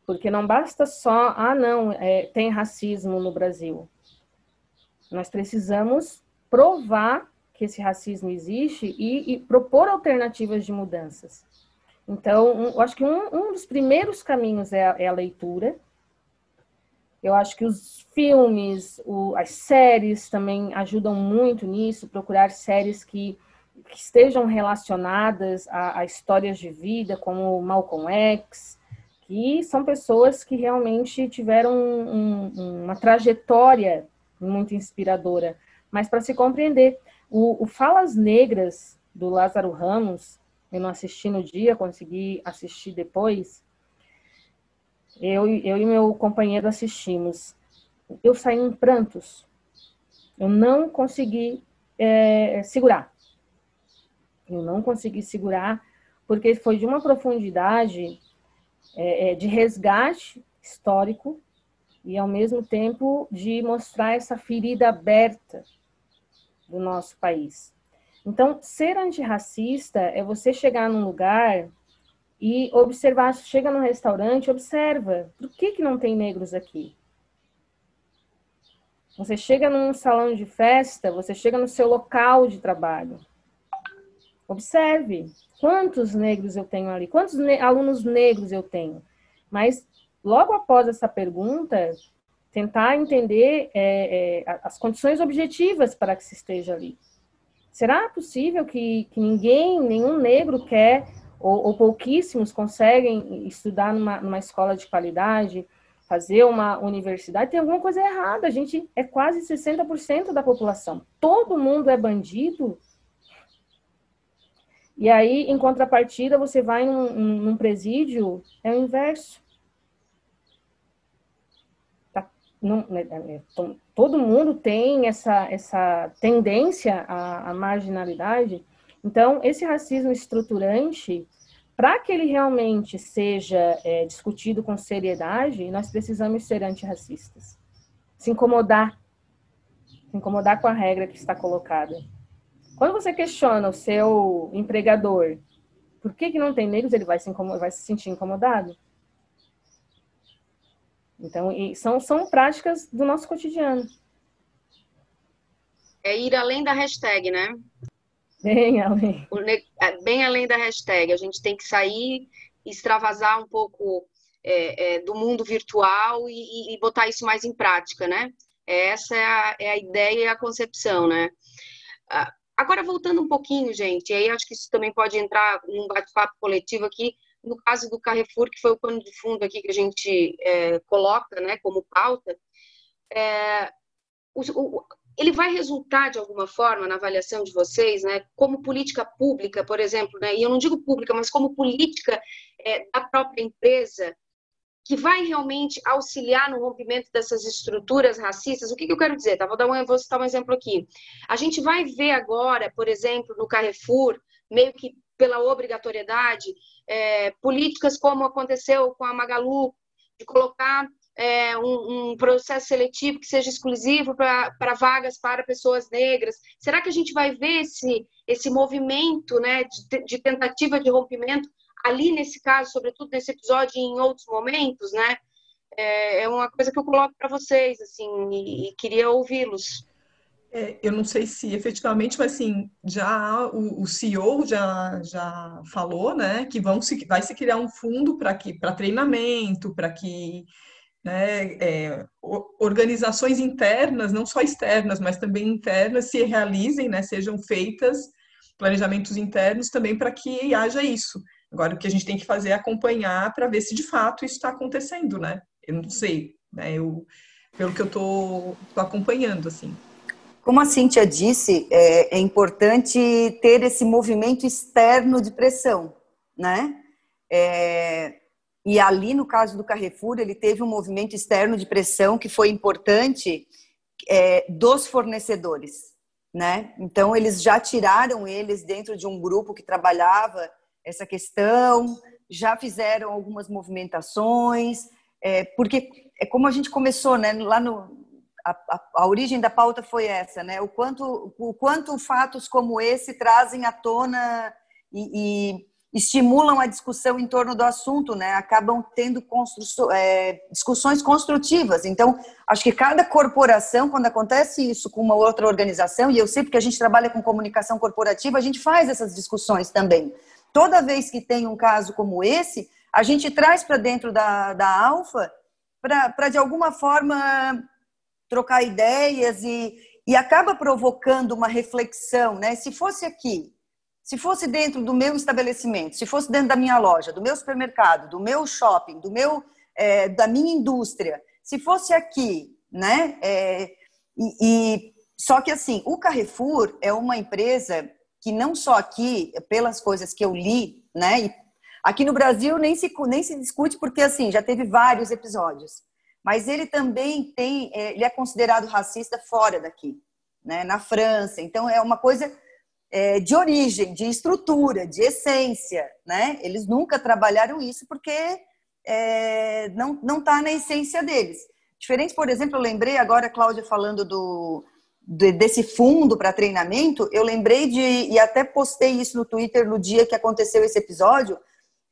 Porque não basta só, ah, não, é, tem racismo no Brasil. Nós precisamos provar que esse racismo existe e, e propor alternativas de mudanças. Então, um, eu acho que um, um, dos primeiros caminhos é a, é a, leitura. Eu acho que os filmes, o, as séries também ajudam muito nisso, procurar séries que, que estejam relacionadas a, a, histórias de vida, como Malcolm X, que são pessoas que realmente tiveram um, uma trajetória muito inspiradora. mas para se compreender. O, o, Falas Negras do Lázaro Ramos, eu não assisti no dia, consegui assistir depois. Eu, eu e meu companheiro assistimos. Eu saí em prantos. Eu não consegui é, segurar. Eu não consegui segurar, porque foi de uma profundidade é, é de resgate histórico e, ao mesmo tempo, de mostrar essa ferida aberta do nosso país. Então, ser antirracista é você chegar num lugar e observar, chega num restaurante, observa, por que, que não tem negros aqui? Você chega num salão de festa, você chega no seu local de trabalho. Observe quantos negros eu tenho ali, quantos ne alunos negros eu tenho. Mas logo após essa pergunta, tentar entender é, é, as condições objetivas para que se esteja ali. Será possível que, que ninguém, nenhum negro quer, ou, ou pouquíssimos conseguem estudar numa, numa escola de qualidade, fazer uma universidade? Tem alguma coisa errada. A gente é quase 60% da população. Todo mundo é bandido. E aí, em contrapartida, você vai num, num presídio, é o inverso não, né, é, todo mundo tem essa, essa tendência à, à marginalidade. Então, esse racismo estruturante, para que ele realmente seja é, discutido com seriedade, nós precisamos ser antirracistas. Se incomodar. Se incomodar com a regra que está colocada. Quando você questiona o seu empregador por que, que não tem negros, ele vai se, vai se sentir incomodado. Então, são, são práticas do nosso cotidiano. É ir além da hashtag, né? Bem além. É, bem além da hashtag. A gente tem que sair, extravasar um pouco é, é, do mundo virtual e, e, botar isso mais em prática, né? Essa é a, é a ideia e a concepção, né? Ah, agora, voltando um pouquinho, gente, aí acho que isso também pode entrar num bate-papo coletivo aqui, no caso do Carrefour, que foi o pano de fundo aqui que a gente é, coloca né, como pauta, é, o, o, ele vai resultar de alguma forma na avaliação de vocês, né, como política pública, por exemplo, né, e eu não digo pública, mas como política é, da própria empresa, que vai realmente auxiliar no rompimento dessas estruturas racistas. O que, que eu quero dizer? Tá? Vou, dar um, vou citar um exemplo aqui. A gente vai ver agora, por exemplo, no Carrefour, meio que pela obrigatoriedade, é, políticas como aconteceu com a Magalu, de colocar é, um, um, processo seletivo que seja exclusivo para vagas para pessoas negras. Será que a gente vai ver esse, esse movimento né, de, de tentativa de rompimento ali nesse caso, sobretudo nesse episódio e em outros momentos, né? É, é uma coisa que eu coloco para vocês, assim, e, e queria ouvi-los. É, eu não sei se efetivamente, mas assim, já o, o, CEO já, já falou, né, que vão se, vai se criar um fundo para que para treinamento, para que né, é, organizações internas, não só externas, mas também internas, se realizem, né, sejam feitas planejamentos internos também para que haja isso. Agora, o que a gente tem que fazer é acompanhar para ver se de fato isso está acontecendo, né? Eu não sei, né? Eu, pelo que eu estou acompanhando, assim. Como a Cíntia disse, é, é, importante ter esse movimento externo de pressão, né? É, e ali, no caso do Carrefour, ele teve um movimento externo de pressão que foi importante é, dos fornecedores, né? Então, eles já tiraram eles dentro de um grupo que trabalhava essa questão, já fizeram algumas movimentações, é, porque é como a gente começou, né? Lá no, a, a, a, origem da pauta foi essa, né? O quanto, o quanto fatos como esse trazem à tona e, e estimulam a discussão em torno do assunto, né? Acabam tendo é, discussões construtivas. Então, acho que cada corporação, quando acontece isso com uma outra organização, e eu sei porque a gente trabalha com comunicação corporativa, a gente faz essas discussões também. Toda vez que tem um caso como esse, a gente traz para dentro da, da Alfa para, de alguma forma, trocar ideias e, e acaba provocando uma reflexão, né? Se fosse aqui, se fosse dentro do meu estabelecimento, se fosse dentro da minha loja, do meu supermercado, do meu shopping, do meu, é, da minha indústria, se fosse aqui, né? É, e, e, Só que assim, o Carrefour é uma empresa que não só aqui, pelas coisas que eu li, né? Aqui no Brasil nem se, nem se discute porque assim já teve vários episódios. Mas ele também tem, é, ele é considerado racista fora daqui, né? Na França. Então é uma coisa é, de origem, de estrutura, de essência, né? Eles nunca trabalharam isso porque é, não não está na essência deles. Diferente, por exemplo, eu lembrei agora, Cláudia, falando do, de, desse fundo para treinamento, eu lembrei de, e até postei isso no Twitter no dia que aconteceu esse episódio.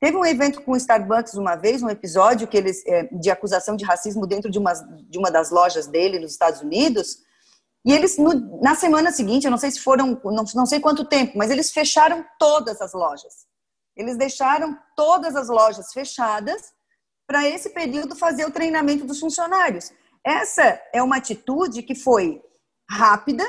Teve um evento com o Starbucks uma vez, um episódio que eles, é, de acusação de racismo dentro de uma, de uma das lojas dele nos Estados Unidos. E eles, no, na semana seguinte, eu não sei se foram, não, não sei quanto tempo, mas eles fecharam todas as lojas. Eles deixaram todas as lojas fechadas para esse período fazer o treinamento dos funcionários. Essa é uma atitude que foi rápida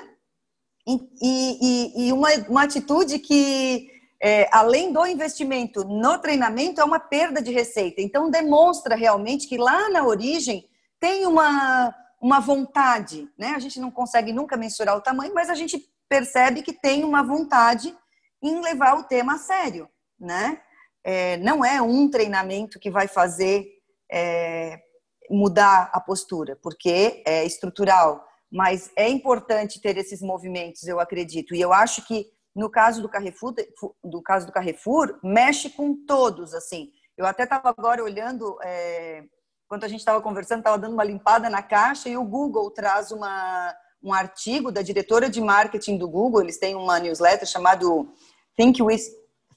e, e, e uma, uma atitude que, é, além do investimento no treinamento, é uma perda de receita. Então, demonstra realmente que lá na origem tem uma, uma vontade, né? A gente não consegue nunca mensurar o tamanho, mas a gente percebe que tem uma vontade em levar o tema a sério, né? É, não é um treinamento que vai fazer é, mudar a postura, porque é estrutural. Mas é importante ter esses movimentos, eu acredito. E eu acho que no caso do Carrefour, do caso do Carrefour, mexe com todos, assim. Eu até estava agora olhando, é, quando a gente estava conversando, estava dando uma limpada na caixa e o Google traz uma, um artigo da diretora de marketing do Google. Eles têm uma newsletter chamado Think with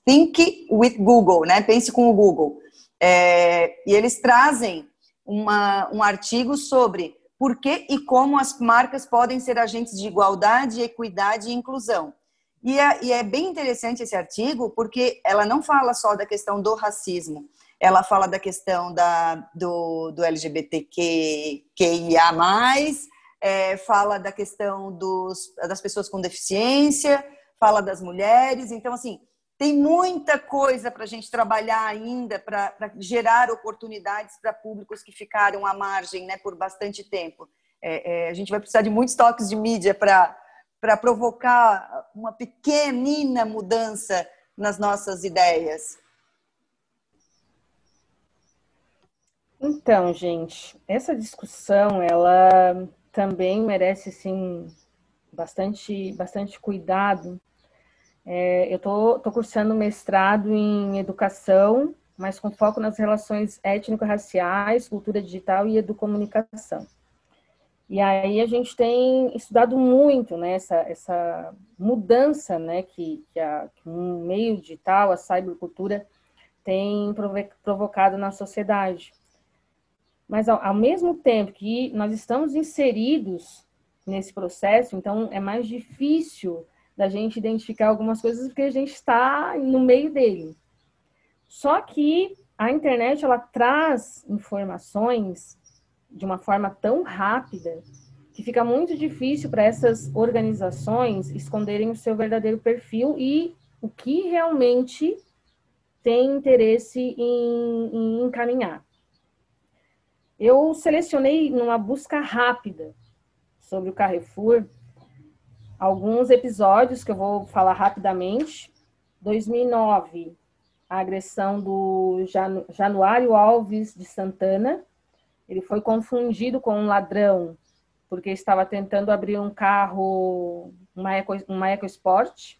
Think with Google, né? Pense com o Google. É, e eles trazem uma, um artigo sobre por que e como as marcas podem ser agentes de igualdade, equidade e inclusão. E é, e é, bem interessante esse artigo, porque ela não fala só da questão do racismo, ela fala da questão da, do, do LGBTQIA, é, fala da questão dos, das pessoas com deficiência, fala das mulheres. Então, assim, tem muita coisa para a gente trabalhar ainda para gerar oportunidades para públicos que ficaram à margem né, por bastante tempo. É, é, a gente vai precisar de muitos toques de mídia para provocar uma pequenina mudança nas nossas ideias. Então, gente, essa discussão ela também merece sim bastante bastante cuidado é, eu tô, tô cursando mestrado em educação, mas com foco nas relações étnico-raciais, cultura digital e educomunicação. E aí a gente tem estudado muito né, essa, essa mudança né, que, que, a, que um meio digital, a cybercultura, tem provocado na sociedade. Mas ao, ao mesmo tempo que nós estamos inseridos nesse processo, então é mais difícil da gente identificar algumas coisas porque a gente está no meio dele. Só que a internet ela traz informações de uma forma tão rápida que fica muito difícil para essas organizações esconderem o seu verdadeiro perfil e o que realmente tem interesse em, em encaminhar. Eu selecionei numa busca rápida sobre o Carrefour alguns episódios que eu vou falar rapidamente. 2009, a agressão do Januário Alves de Santana. Ele foi confundido com um ladrão porque estava tentando abrir um carro, uma, Eco, uma EcoSport.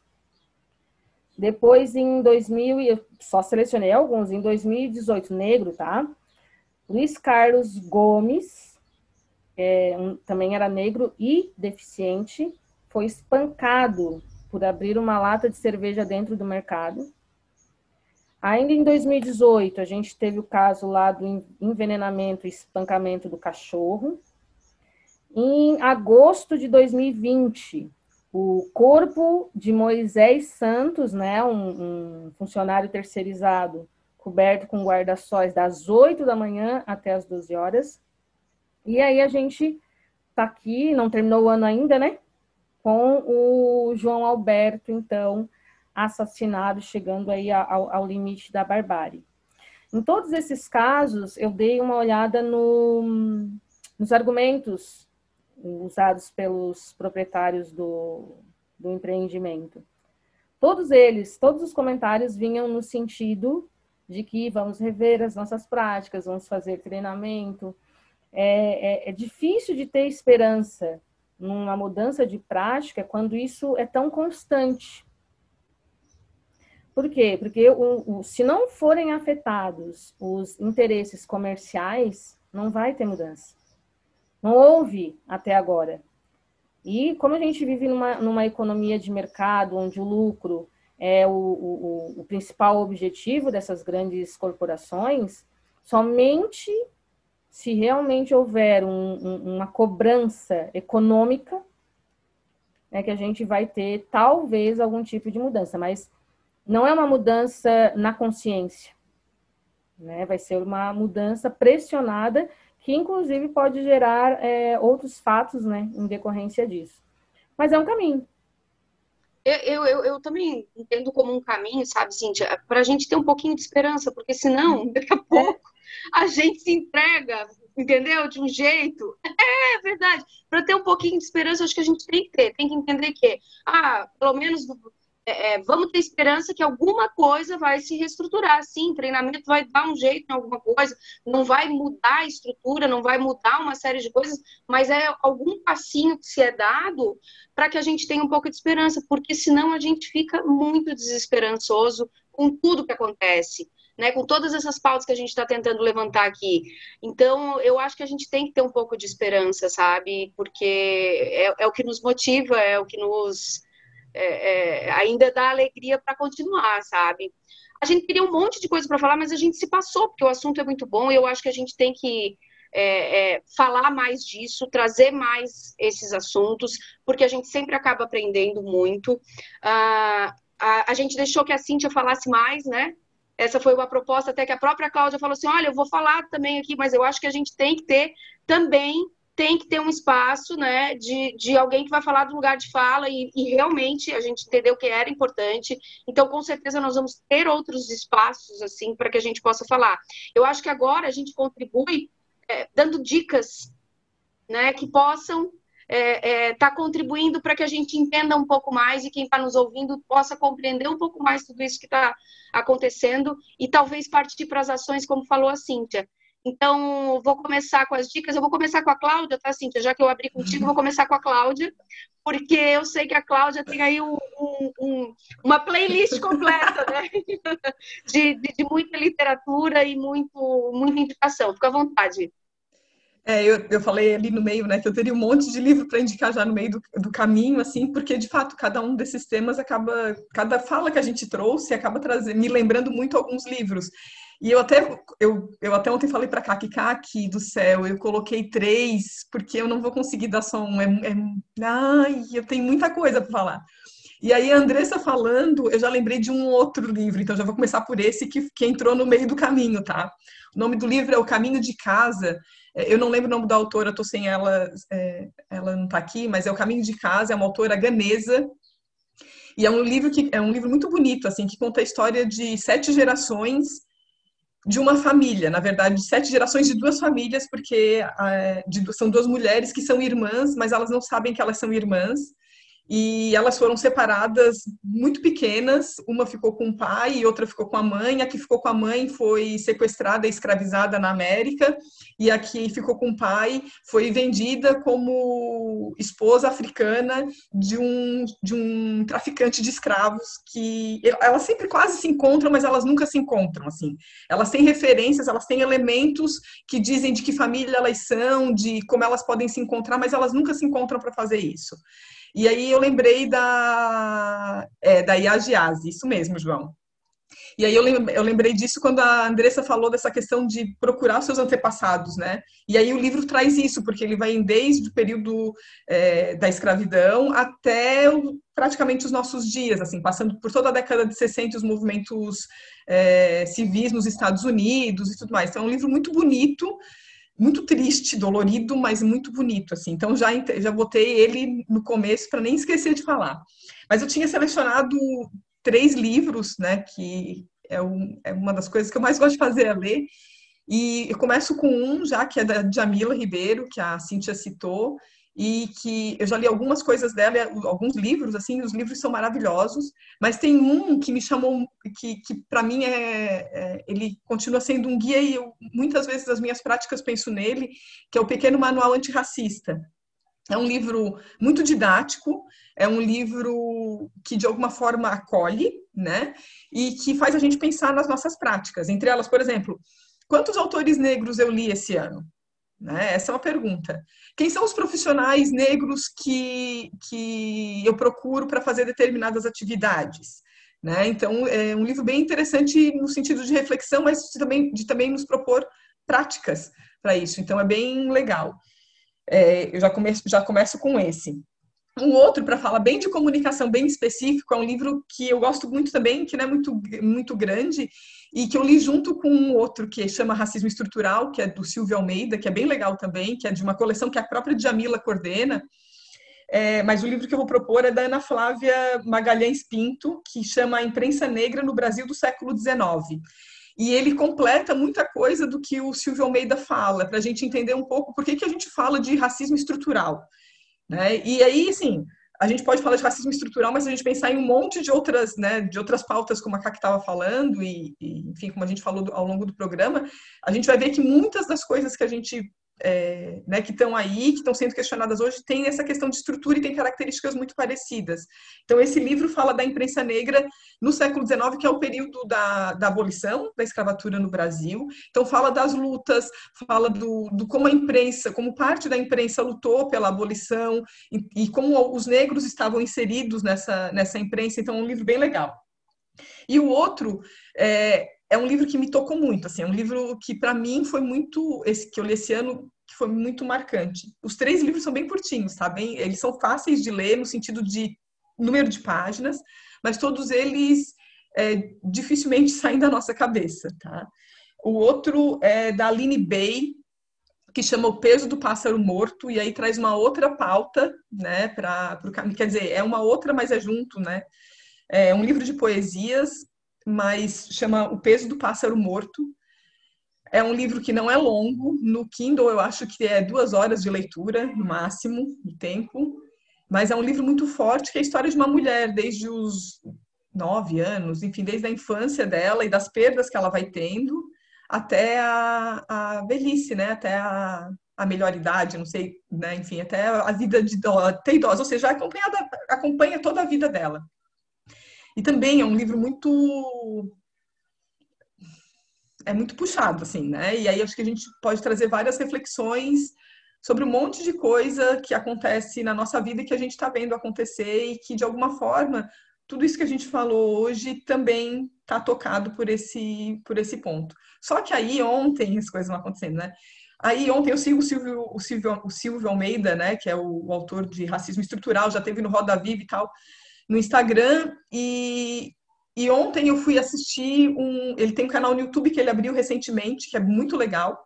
Depois, em 2000, eu só selecionei alguns, em 2018, negro, tá? Luiz Carlos Gomes, é, um, também era negro e deficiente, foi espancado por abrir uma lata de cerveja dentro do mercado. Ainda em 2018, a gente teve o caso lá do envenenamento e espancamento do cachorro. Em agosto de 2020, o corpo de Moisés Santos, né, um, um funcionário terceirizado, coberto com guarda-sóis das 8 da manhã até as 12 horas. E aí a gente tá aqui, não terminou o ano ainda, né? com o João Alberto, então, assassinado, chegando aí ao, ao limite da barbárie. Em todos esses casos, eu dei uma olhada no, nos argumentos usados pelos proprietários do, do empreendimento. Todos eles, todos os comentários vinham no sentido de que vamos rever as nossas práticas, vamos fazer treinamento. É, é, é difícil de ter esperança numa mudança de prática quando isso é tão constante. Por quê? Porque o, o, se não forem afetados os interesses comerciais, não vai ter mudança. Não houve até agora. E como a gente vive numa, numa economia de mercado, onde o lucro é o, o, o principal objetivo dessas grandes corporações, somente se realmente houver um, um, uma cobrança econômica, é que a gente vai ter talvez algum tipo de mudança, mas não é uma mudança na consciência, né? Vai ser uma mudança pressionada que inclusive pode gerar é, outros fatos, né, em decorrência disso. Mas é um caminho. Eu, eu, eu também entendo como um caminho, sabe, Cíntia, para a gente ter um pouquinho de esperança, porque senão, daqui a pouco, a gente se entrega, entendeu? De um jeito. É, é verdade. Para ter um pouquinho de esperança, acho que a gente tem que ter, tem que entender que, ah, pelo menos é, é, vamos ter esperança que alguma coisa vai se reestruturar. Sim, treinamento vai dar um jeito em alguma coisa, não vai mudar a estrutura, não vai mudar uma série de coisas, mas é algum passinho que se é dado para que a gente tenha um pouco de esperança, porque senão a gente fica muito desesperançoso com tudo que acontece. Né, com todas essas pautas que a gente está tentando levantar aqui. Então, eu acho que a gente tem que ter um pouco de esperança, sabe? Porque é, é o que nos motiva, é o que nos é, é, ainda dá alegria para continuar, sabe? A gente teria um monte de coisa para falar, mas a gente se passou, porque o assunto é muito bom e eu acho que a gente tem que é, é, falar mais disso, trazer mais esses assuntos, porque a gente sempre acaba aprendendo muito. Ah, a, a gente deixou que a Cíntia falasse mais, né? Essa foi uma proposta até que a própria Cláudia falou assim: olha, eu vou falar também aqui, mas eu acho que a gente tem que ter também tem que ter um espaço, né, de, de alguém que vai falar do lugar de fala e, e, realmente a gente entendeu que era importante. Então, com certeza, nós vamos ter outros espaços, assim, para que a gente possa falar. Eu acho que agora a gente contribui é, dando dicas, né, que possam estar é, é, tá contribuindo para que a gente entenda um pouco mais e quem está nos ouvindo possa compreender um pouco mais tudo isso que está acontecendo e talvez partir para as ações, como falou a Cíntia. Então, vou começar com as dicas. Eu vou começar com a Cláudia, tá, Cíntia? Já que eu abri contigo, vou começar com a Cláudia, porque eu sei que a Cláudia tem aí um, um, uma playlist completa, né? [laughs] De, de, de, muita literatura e muito, muita indicação. Fica à vontade. É, eu, eu falei ali no meio, né, que eu teria um monte de livro para indicar já no meio do, do caminho, assim, porque de fato cada um desses temas acaba, cada fala que a gente trouxe acaba trazendo, me lembrando muito alguns livros. E eu até, eu, eu até ontem falei para Kaki, Kaki do céu, eu coloquei três, porque eu não vou conseguir dar só um. É, é, ai, eu tenho muita coisa para falar. E aí, a Andressa falando, eu já lembrei de um outro livro, então já vou começar por esse que, que entrou no meio do caminho, tá? O nome do livro é O Caminho de Casa. É, eu não lembro o nome da autora, tô sem ela, é, ela não tá aqui, mas é O Caminho de Casa, é uma autora ganesa. E é um livro que é um livro muito bonito, assim, que conta a história de sete gerações de uma família, na verdade, de sete gerações de duas famílias, porque é, de, são duas mulheres que são irmãs, mas elas não sabem que elas são irmãs e elas foram separadas muito pequenas, uma ficou com o pai e outra ficou com a mãe, a que ficou com a mãe foi sequestrada e escravizada na América, e a que ficou com o pai foi vendida como esposa africana de um, de um traficante de escravos, que elas sempre quase se encontram, mas elas nunca se encontram, assim. Elas têm referências, elas têm elementos que dizem de que família elas são, de como elas podem se encontrar, mas elas nunca se encontram para fazer isso. E aí eu lembrei da, é, da Iagiase, isso mesmo, João. E aí eu lembrei disso quando a Andressa falou dessa questão de procurar seus antepassados, né? E aí o livro traz isso, porque ele vai desde o período é, da escravidão até o, praticamente os nossos dias, assim, passando por toda a década de 60, os movimentos é, civis nos Estados Unidos e tudo mais. Então é um livro muito bonito, muito triste, dolorido, mas muito bonito, assim. Então já já botei ele no começo para nem esquecer de falar. Mas eu tinha selecionado três livros, né, que é, um, é uma das coisas que eu mais gosto de fazer é ler. E eu começo com um já que é da Jamila Ribeiro, que a Cíntia citou, e que eu já li algumas coisas dela, alguns livros, assim, os livros são maravilhosos, mas tem um que me chamou, que, que para mim é, é, ele continua sendo um guia e eu, muitas vezes as minhas práticas penso nele, que é o Pequeno Manual Antirracista. É um livro muito didático, é um livro que de alguma forma acolhe, né? E que faz a gente pensar nas nossas práticas. Entre elas, por exemplo, quantos autores negros eu li esse ano? Né? Essa é uma pergunta. Quem são os profissionais negros que, que eu procuro para fazer determinadas atividades? Né? Então, é um livro bem interessante no sentido de reflexão, mas também, de também nos propor práticas para isso. Então, é bem legal. É, eu já começo, já começo com esse. Um outro, para falar bem de comunicação, bem específico, é um livro que eu gosto muito também, que não é muito, muito grande, e que eu li junto com um outro que chama Racismo Estrutural, que é do Silvio Almeida, que é bem legal também, que é de uma coleção que a própria Djamila coordena. É, mas o livro que eu vou propor é da Ana Flávia Magalhães Pinto, que chama A Imprensa Negra no Brasil do século XIX. E ele completa muita coisa do que o Silvio Almeida fala, para a gente entender um pouco por que, que a gente fala de racismo estrutural. Né? E aí, assim, a gente pode falar de racismo estrutural, mas a gente pensar em um monte de outras, né, de outras pautas, como a Kaki estava falando, e, e, enfim, como a gente falou do, ao longo do programa, a gente vai ver que muitas das coisas que a gente é, né, que estão aí, que estão sendo questionadas hoje, tem essa questão de estrutura e tem características muito parecidas. Então, esse livro fala da imprensa negra no século XIX, que é o período da, da abolição da escravatura no Brasil. Então, fala das lutas, fala do, do como a imprensa, como parte da imprensa lutou pela abolição e, e como os negros estavam inseridos nessa, nessa imprensa. Então, é um livro bem legal. E o outro é, é um livro que me tocou muito, assim, é um livro que para mim foi muito, esse que eu li esse ano, que foi muito marcante. Os três livros são bem curtinhos, tá? Bem, eles são fáceis de ler no sentido de número de páginas, mas todos eles é, dificilmente [laughs] saem da nossa cabeça, tá? O outro é da Aline Bay, que chama O Peso do Pássaro Morto, e aí traz uma outra pauta, né, para o caminho. Quer dizer, é uma outra, mas é junto, né? É um livro de poesias mas chama O Peso do Pássaro Morto. É um livro que não é longo. No Kindle, eu acho que é duas horas de leitura, no máximo, de tempo. Mas é um livro muito forte, que é a história de uma mulher, desde os nove anos, enfim, desde a infância dela e das perdas que ela vai tendo, até a, a velhice, né? Até a, a melhor idade, não sei, né? Enfim, até a vida de até idosa, ou seja, acompanha toda a vida dela. E também é um livro muito é muito puxado, assim, né? E aí acho que a gente pode trazer várias reflexões sobre um monte de coisa que acontece na nossa vida e que a gente está vendo acontecer e que, de alguma forma, tudo isso que a gente falou hoje também está tocado por esse, por esse ponto. Só que aí, ontem, as coisas vão acontecendo, né? Aí, ontem, eu sigo o Silvio, o Silvio, o Silvio Almeida, né? Que é o, o autor de Racismo Estrutural, já teve no Roda Viva e tal no Instagram e, e ontem eu fui assistir um. Ele tem um canal no YouTube que ele abriu recentemente, que é muito legal.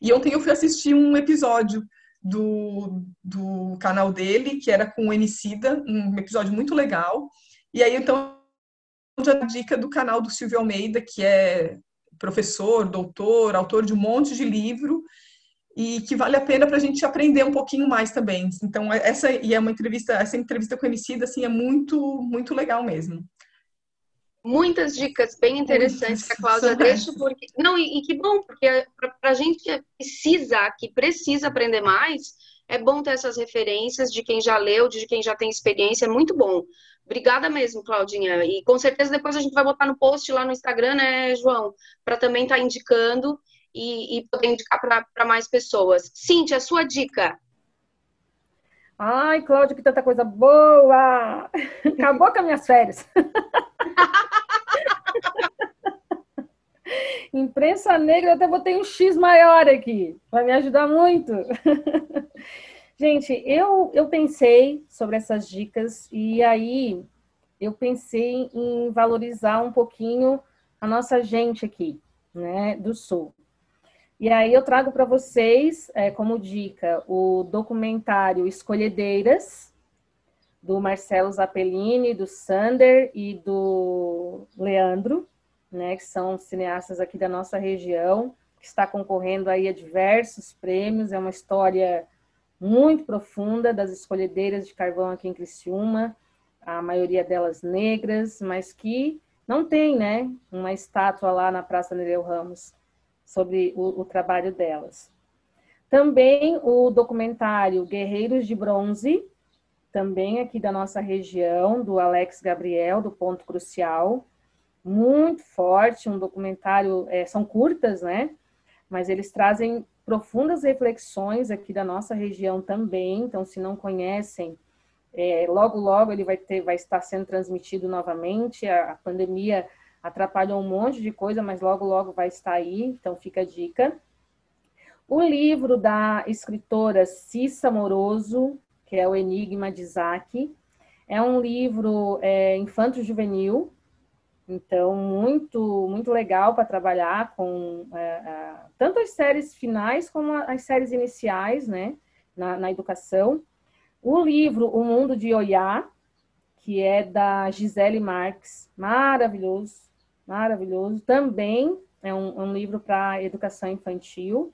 E ontem eu fui assistir um episódio do, do canal dele, que era com o Emicida, um episódio muito legal. E aí, então, a dica do canal do Silvio Almeida, que é professor, doutor, autor de um monte de livro, e que vale a pena para a gente aprender um pouquinho mais também. Então, essa e é uma entrevista, essa entrevista Emicida, assim, é muito, muito legal mesmo. Muitas dicas bem interessantes que a Cláudia deixa, porque. Não, e, e que bom, porque para a gente que precisa, que precisa aprender mais, é bom ter essas referências de quem já leu, de quem já tem experiência, é muito bom. Obrigada mesmo, Claudinha. E com certeza depois a gente vai botar no post lá no Instagram, né, João? Para também estar tá indicando e, e poder indicar para mais pessoas. Cintia, sua dica. Ai, Cláudia, que tanta coisa boa! [laughs] Acabou com as minhas férias. [laughs] Imprensa negra, eu até botei um X maior aqui, vai me ajudar muito. [laughs] Gente, eu, eu pensei sobre essas dicas e aí eu pensei em valorizar um pouquinho a nossa gente aqui, né, do Sul. E aí eu trago para vocês, é, como dica, o documentário Escolhedeiras, do Marcelo Zappellini, do Sander e do Leandro, né, que são cineastas aqui da nossa região, que está concorrendo aí a diversos prêmios. É uma história muito profunda das escolhedeiras de carvão aqui em Criciúma, a maioria delas negras, mas que não tem, né, uma estátua lá na Praça Nereu Ramos sobre o, o trabalho delas. Também o documentário Guerreiros de Bronze, também aqui da nossa região, do Alex Gabriel, do Ponto Crucial, muito forte, um documentário, é, são curtas, né? Mas eles trazem profundas reflexões aqui da nossa região também. Então, se não conhecem, é, logo logo ele vai ter, vai estar sendo transmitido novamente. A, a, pandemia atrapalhou um monte de coisa, mas logo logo vai estar aí. Então, fica a dica. O livro da escritora Cissa Moroso, que é o Enigma de Isaac, é um livro é, infanto-juvenil, então, muito, muito legal para trabalhar com é, é, tanto as séries finais como as séries iniciais, né, na, na, educação. O livro O Mundo de Oiá, que é da Gisele Marques, maravilhoso, maravilhoso. Também é um, um livro para educação infantil.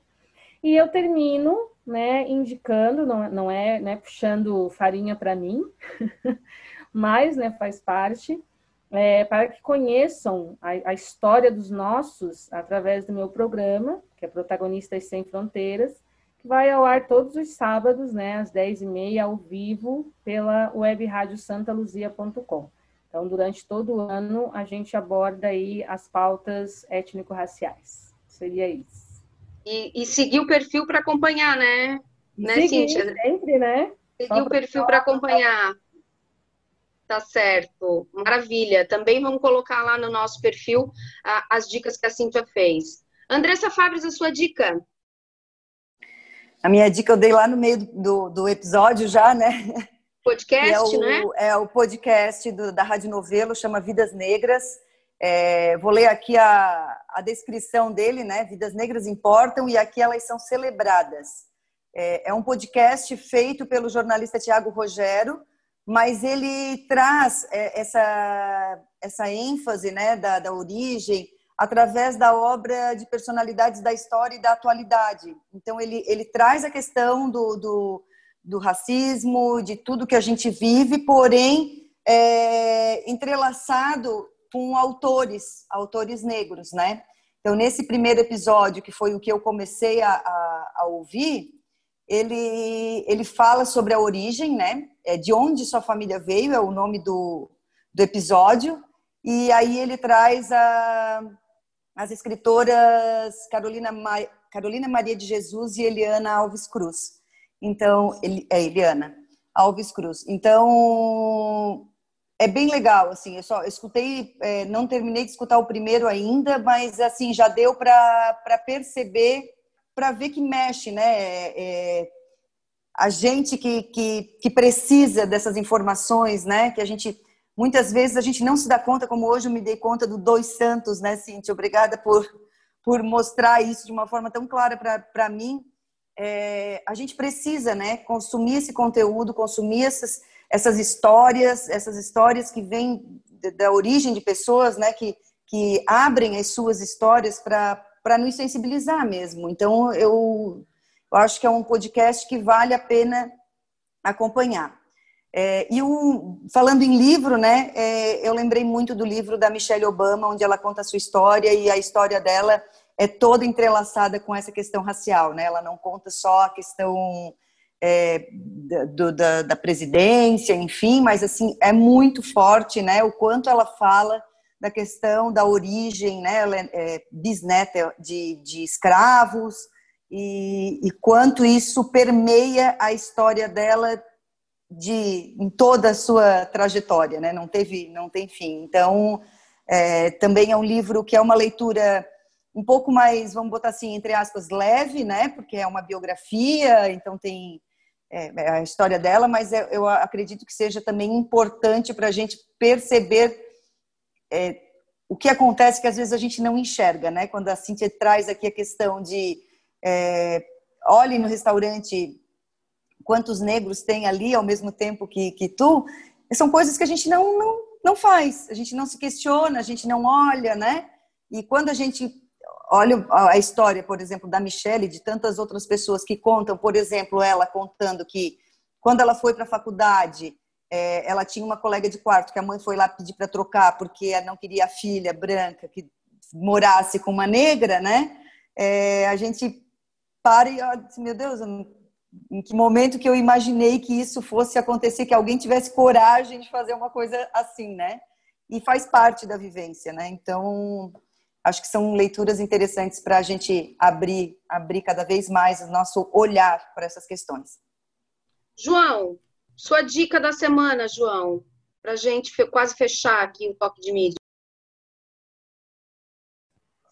E eu termino, né, indicando, não, não é né, puxando farinha para mim, [laughs] mas né, faz parte é, para que conheçam a, a, história dos nossos através do meu programa, que é Protagonistas Sem Fronteiras, que vai ao ar todos os sábados, né, às 10h30, ao vivo, pela web. Então, durante todo o ano, a gente aborda aí as pautas étnico-raciais. Seria isso. E, e seguir o perfil para acompanhar, né? E né, seguir, Cíntia? Sempre, né? Seguir o perfil para acompanhar. Tá certo, maravilha. Também vamos colocar lá no nosso perfil as dicas que a Cíntia fez. Andressa Fabres, a sua dica? A minha dica eu dei lá no meio do, do episódio já, né? Podcast, é o, né? É o podcast do, da Rádio Novelo, chama Vidas Negras. É, vou ler aqui a, a descrição dele, né? Vidas Negras importam e aqui elas são celebradas. É, é um podcast feito pelo jornalista Tiago Rogério, mas ele traz é, essa, essa ênfase né, da, da origem através da obra de personalidades da história e da atualidade. Então, ele, ele traz a questão do, do, do racismo, de tudo que a gente vive, porém, é, entrelaçado com autores, autores negros, né? Então, nesse primeiro episódio, que foi o que eu comecei a, a, a ouvir, ele, ele fala sobre a origem, né? É, de onde sua família veio, é o nome do, do episódio. E aí ele traz a, as escritoras Carolina, Ma, Carolina Maria de Jesus e Eliana Alves Cruz. Então, ele, é Eliana Alves Cruz. Então, é bem legal, assim, eu só escutei, é, não terminei de escutar o primeiro ainda, mas, assim, já deu para perceber para ver que mexe, né? É, é, a gente que, que, que, precisa dessas informações, né? Que a gente muitas vezes a gente não se dá conta, como hoje eu me dei conta do Dois Santos, né, Cintia? Obrigada por, por mostrar isso de uma forma tão clara para mim. É, a gente precisa, né? Consumir esse conteúdo, consumir essas, essas histórias, essas histórias que vêm da origem de pessoas, né? Que, que abrem as suas histórias para nos sensibilizar mesmo. Então, eu, eu, acho que é um podcast que vale a pena acompanhar. É, e um, falando em livro, né, é, eu lembrei muito do livro da Michelle Obama, onde ela conta a sua história e a história dela é toda entrelaçada com essa questão racial, né? Ela não conta só a questão é, do, da, da, presidência, enfim, mas assim é muito forte, né? O quanto ela fala da questão da origem, né, ela é, é bisneta de, de escravos, e, e, quanto isso permeia a história dela de em toda a sua trajetória, né? Não teve, não tem fim. Então, é, também é um livro que é uma leitura um pouco mais, vamos botar assim, entre aspas, leve, né? Porque é uma biografia, então tem é, é a história dela, mas é, eu acredito que seja também importante para a gente perceber é, o que acontece que às vezes a gente não enxerga, né? Quando a Cintia traz aqui a questão de é, olhe no restaurante quantos negros tem ali ao mesmo tempo que, que tu, são coisas que a gente não, não, não faz, a gente não se questiona, a gente não olha, né? E quando a gente olha a história, por exemplo, da Michelle e de tantas outras pessoas que contam, por exemplo, ela contando que quando ela foi para a faculdade, é, ela tinha uma colega de quarto que a mãe foi lá pedir para trocar porque ela não queria a filha branca que morasse com uma negra, né? É, a gente para e olha, meu Deus, em que momento que eu imaginei que isso fosse acontecer, que alguém tivesse coragem de fazer uma coisa assim, né? E faz parte da vivência, né? Então, acho que são leituras interessantes para a gente abrir, abrir cada vez mais o nosso olhar para essas questões. João, sua dica da semana, João, para a gente quase fechar aqui o toque de mídia.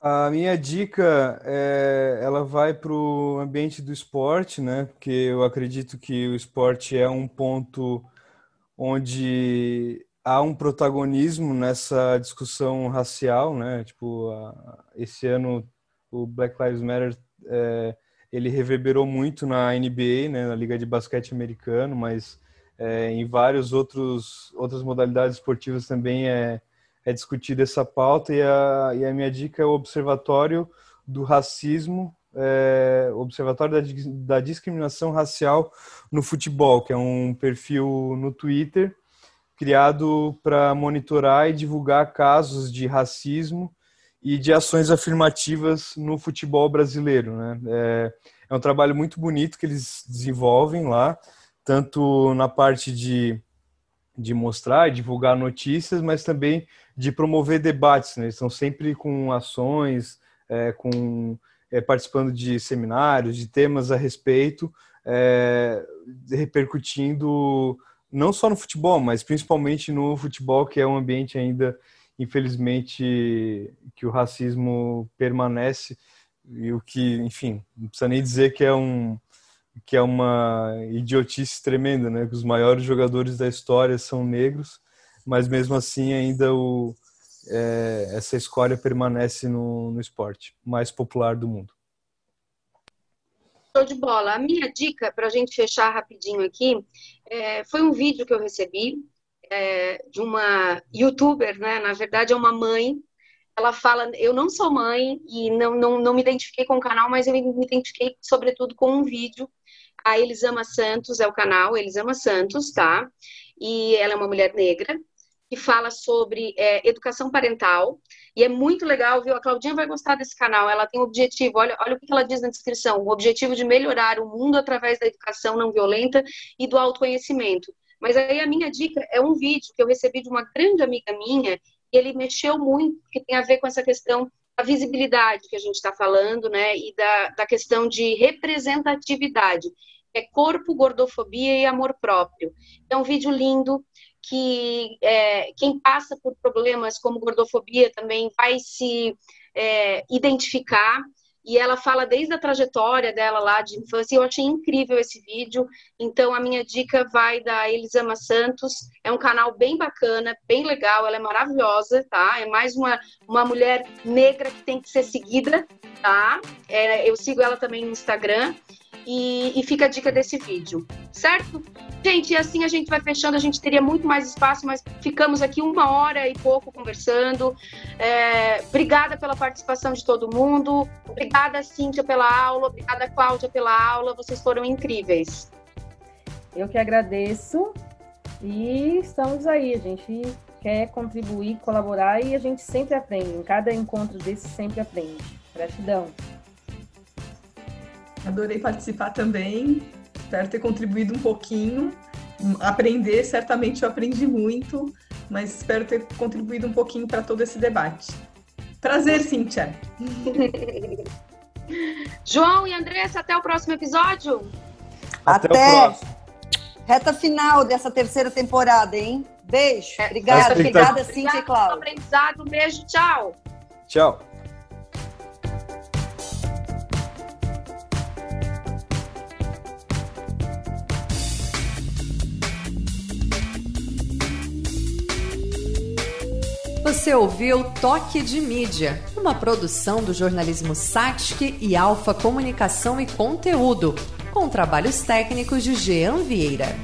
A minha dica é, ela vai para o ambiente do esporte, né? Porque eu acredito que o esporte é um ponto onde há um protagonismo nessa discussão racial, né? Tipo, esse ano o Black Lives Matter é, ele reverberou muito na NBA, né? Na Liga de Basquete Americano, mas é, em vários outros outras modalidades esportivas também é é discutida essa pauta e a, e a minha dica é o Observatório do Racismo, é, Observatório da, da Discriminação Racial no Futebol, que é um perfil no Twitter criado para monitorar e divulgar casos de racismo e de ações afirmativas no futebol brasileiro. Né? É, é um trabalho muito bonito que eles desenvolvem lá, tanto na parte de de mostrar e divulgar notícias, mas também de promover debates. Né? Eles estão sempre com ações, é, com é, participando de seminários, de temas a respeito, é, repercutindo não só no futebol, mas principalmente no futebol, que é um ambiente ainda, infelizmente, que o racismo permanece e o que, enfim, não precisa nem dizer que é um que é uma idiotice tremenda, né? Que os maiores jogadores da história são negros, mas mesmo assim ainda o, é, essa escolha permanece no, no esporte mais popular do mundo. Show de bola. A minha dica, para a gente fechar rapidinho aqui, é, foi um vídeo que eu recebi é, de uma youtuber, né? Na verdade, é uma mãe. Ela fala: Eu não sou mãe e não, não, não me identifiquei com o canal, mas eu me identifiquei, sobretudo, com um vídeo a Elisama Santos é o canal, Elisama Santos, tá? E ela é uma mulher negra que fala sobre é, educação parental. E é muito legal, viu? A Claudinha vai gostar desse canal. Ela tem o objetivo, olha, olha o que ela diz na descrição: o objetivo de melhorar o mundo através da educação não violenta e do autoconhecimento. Mas aí a minha dica é um vídeo que eu recebi de uma grande amiga minha, e ele mexeu muito, que tem a ver com essa questão da visibilidade que a gente está falando, né? E da, da questão de representatividade é corpo, gordofobia e amor próprio. É um vídeo lindo que é, quem passa por problemas como gordofobia também vai se é, identificar. E ela fala desde a trajetória dela lá de infância. Eu achei incrível esse vídeo. Então, a minha dica vai da Elisama Santos. É um canal bem bacana, bem legal. Ela é maravilhosa, tá? É mais uma, uma mulher negra que tem que ser seguida, tá? É, eu sigo ela também no Instagram. E, e, fica a dica desse vídeo, certo? Gente, e assim a gente vai fechando, a gente teria muito mais espaço, mas ficamos aqui uma hora e pouco conversando. É, obrigada pela participação de todo mundo, obrigada, Cíntia, pela aula, obrigada, Cláudia, pela aula, vocês foram incríveis. Eu que agradeço e estamos aí, a gente quer contribuir, colaborar e a gente sempre aprende, em cada encontro desse sempre aprende. Gratidão. Adorei participar também. Espero ter contribuído um pouquinho. Aprender, certamente eu aprendi muito, mas espero ter contribuído um pouquinho para todo esse debate. Prazer, Cíntia. [laughs] João e Andressa, até o próximo episódio. Até, até reta final dessa terceira temporada, hein? Beijo. É, obrigada, obrigada, Cíntia e Cláudia. Aprendizado, beijo, tchau. Tchau. Você ouviu Toque de Mídia, uma produção do jornalismo Satic e Alfa Comunicação e Conteúdo, com trabalhos técnicos de Jean Vieira.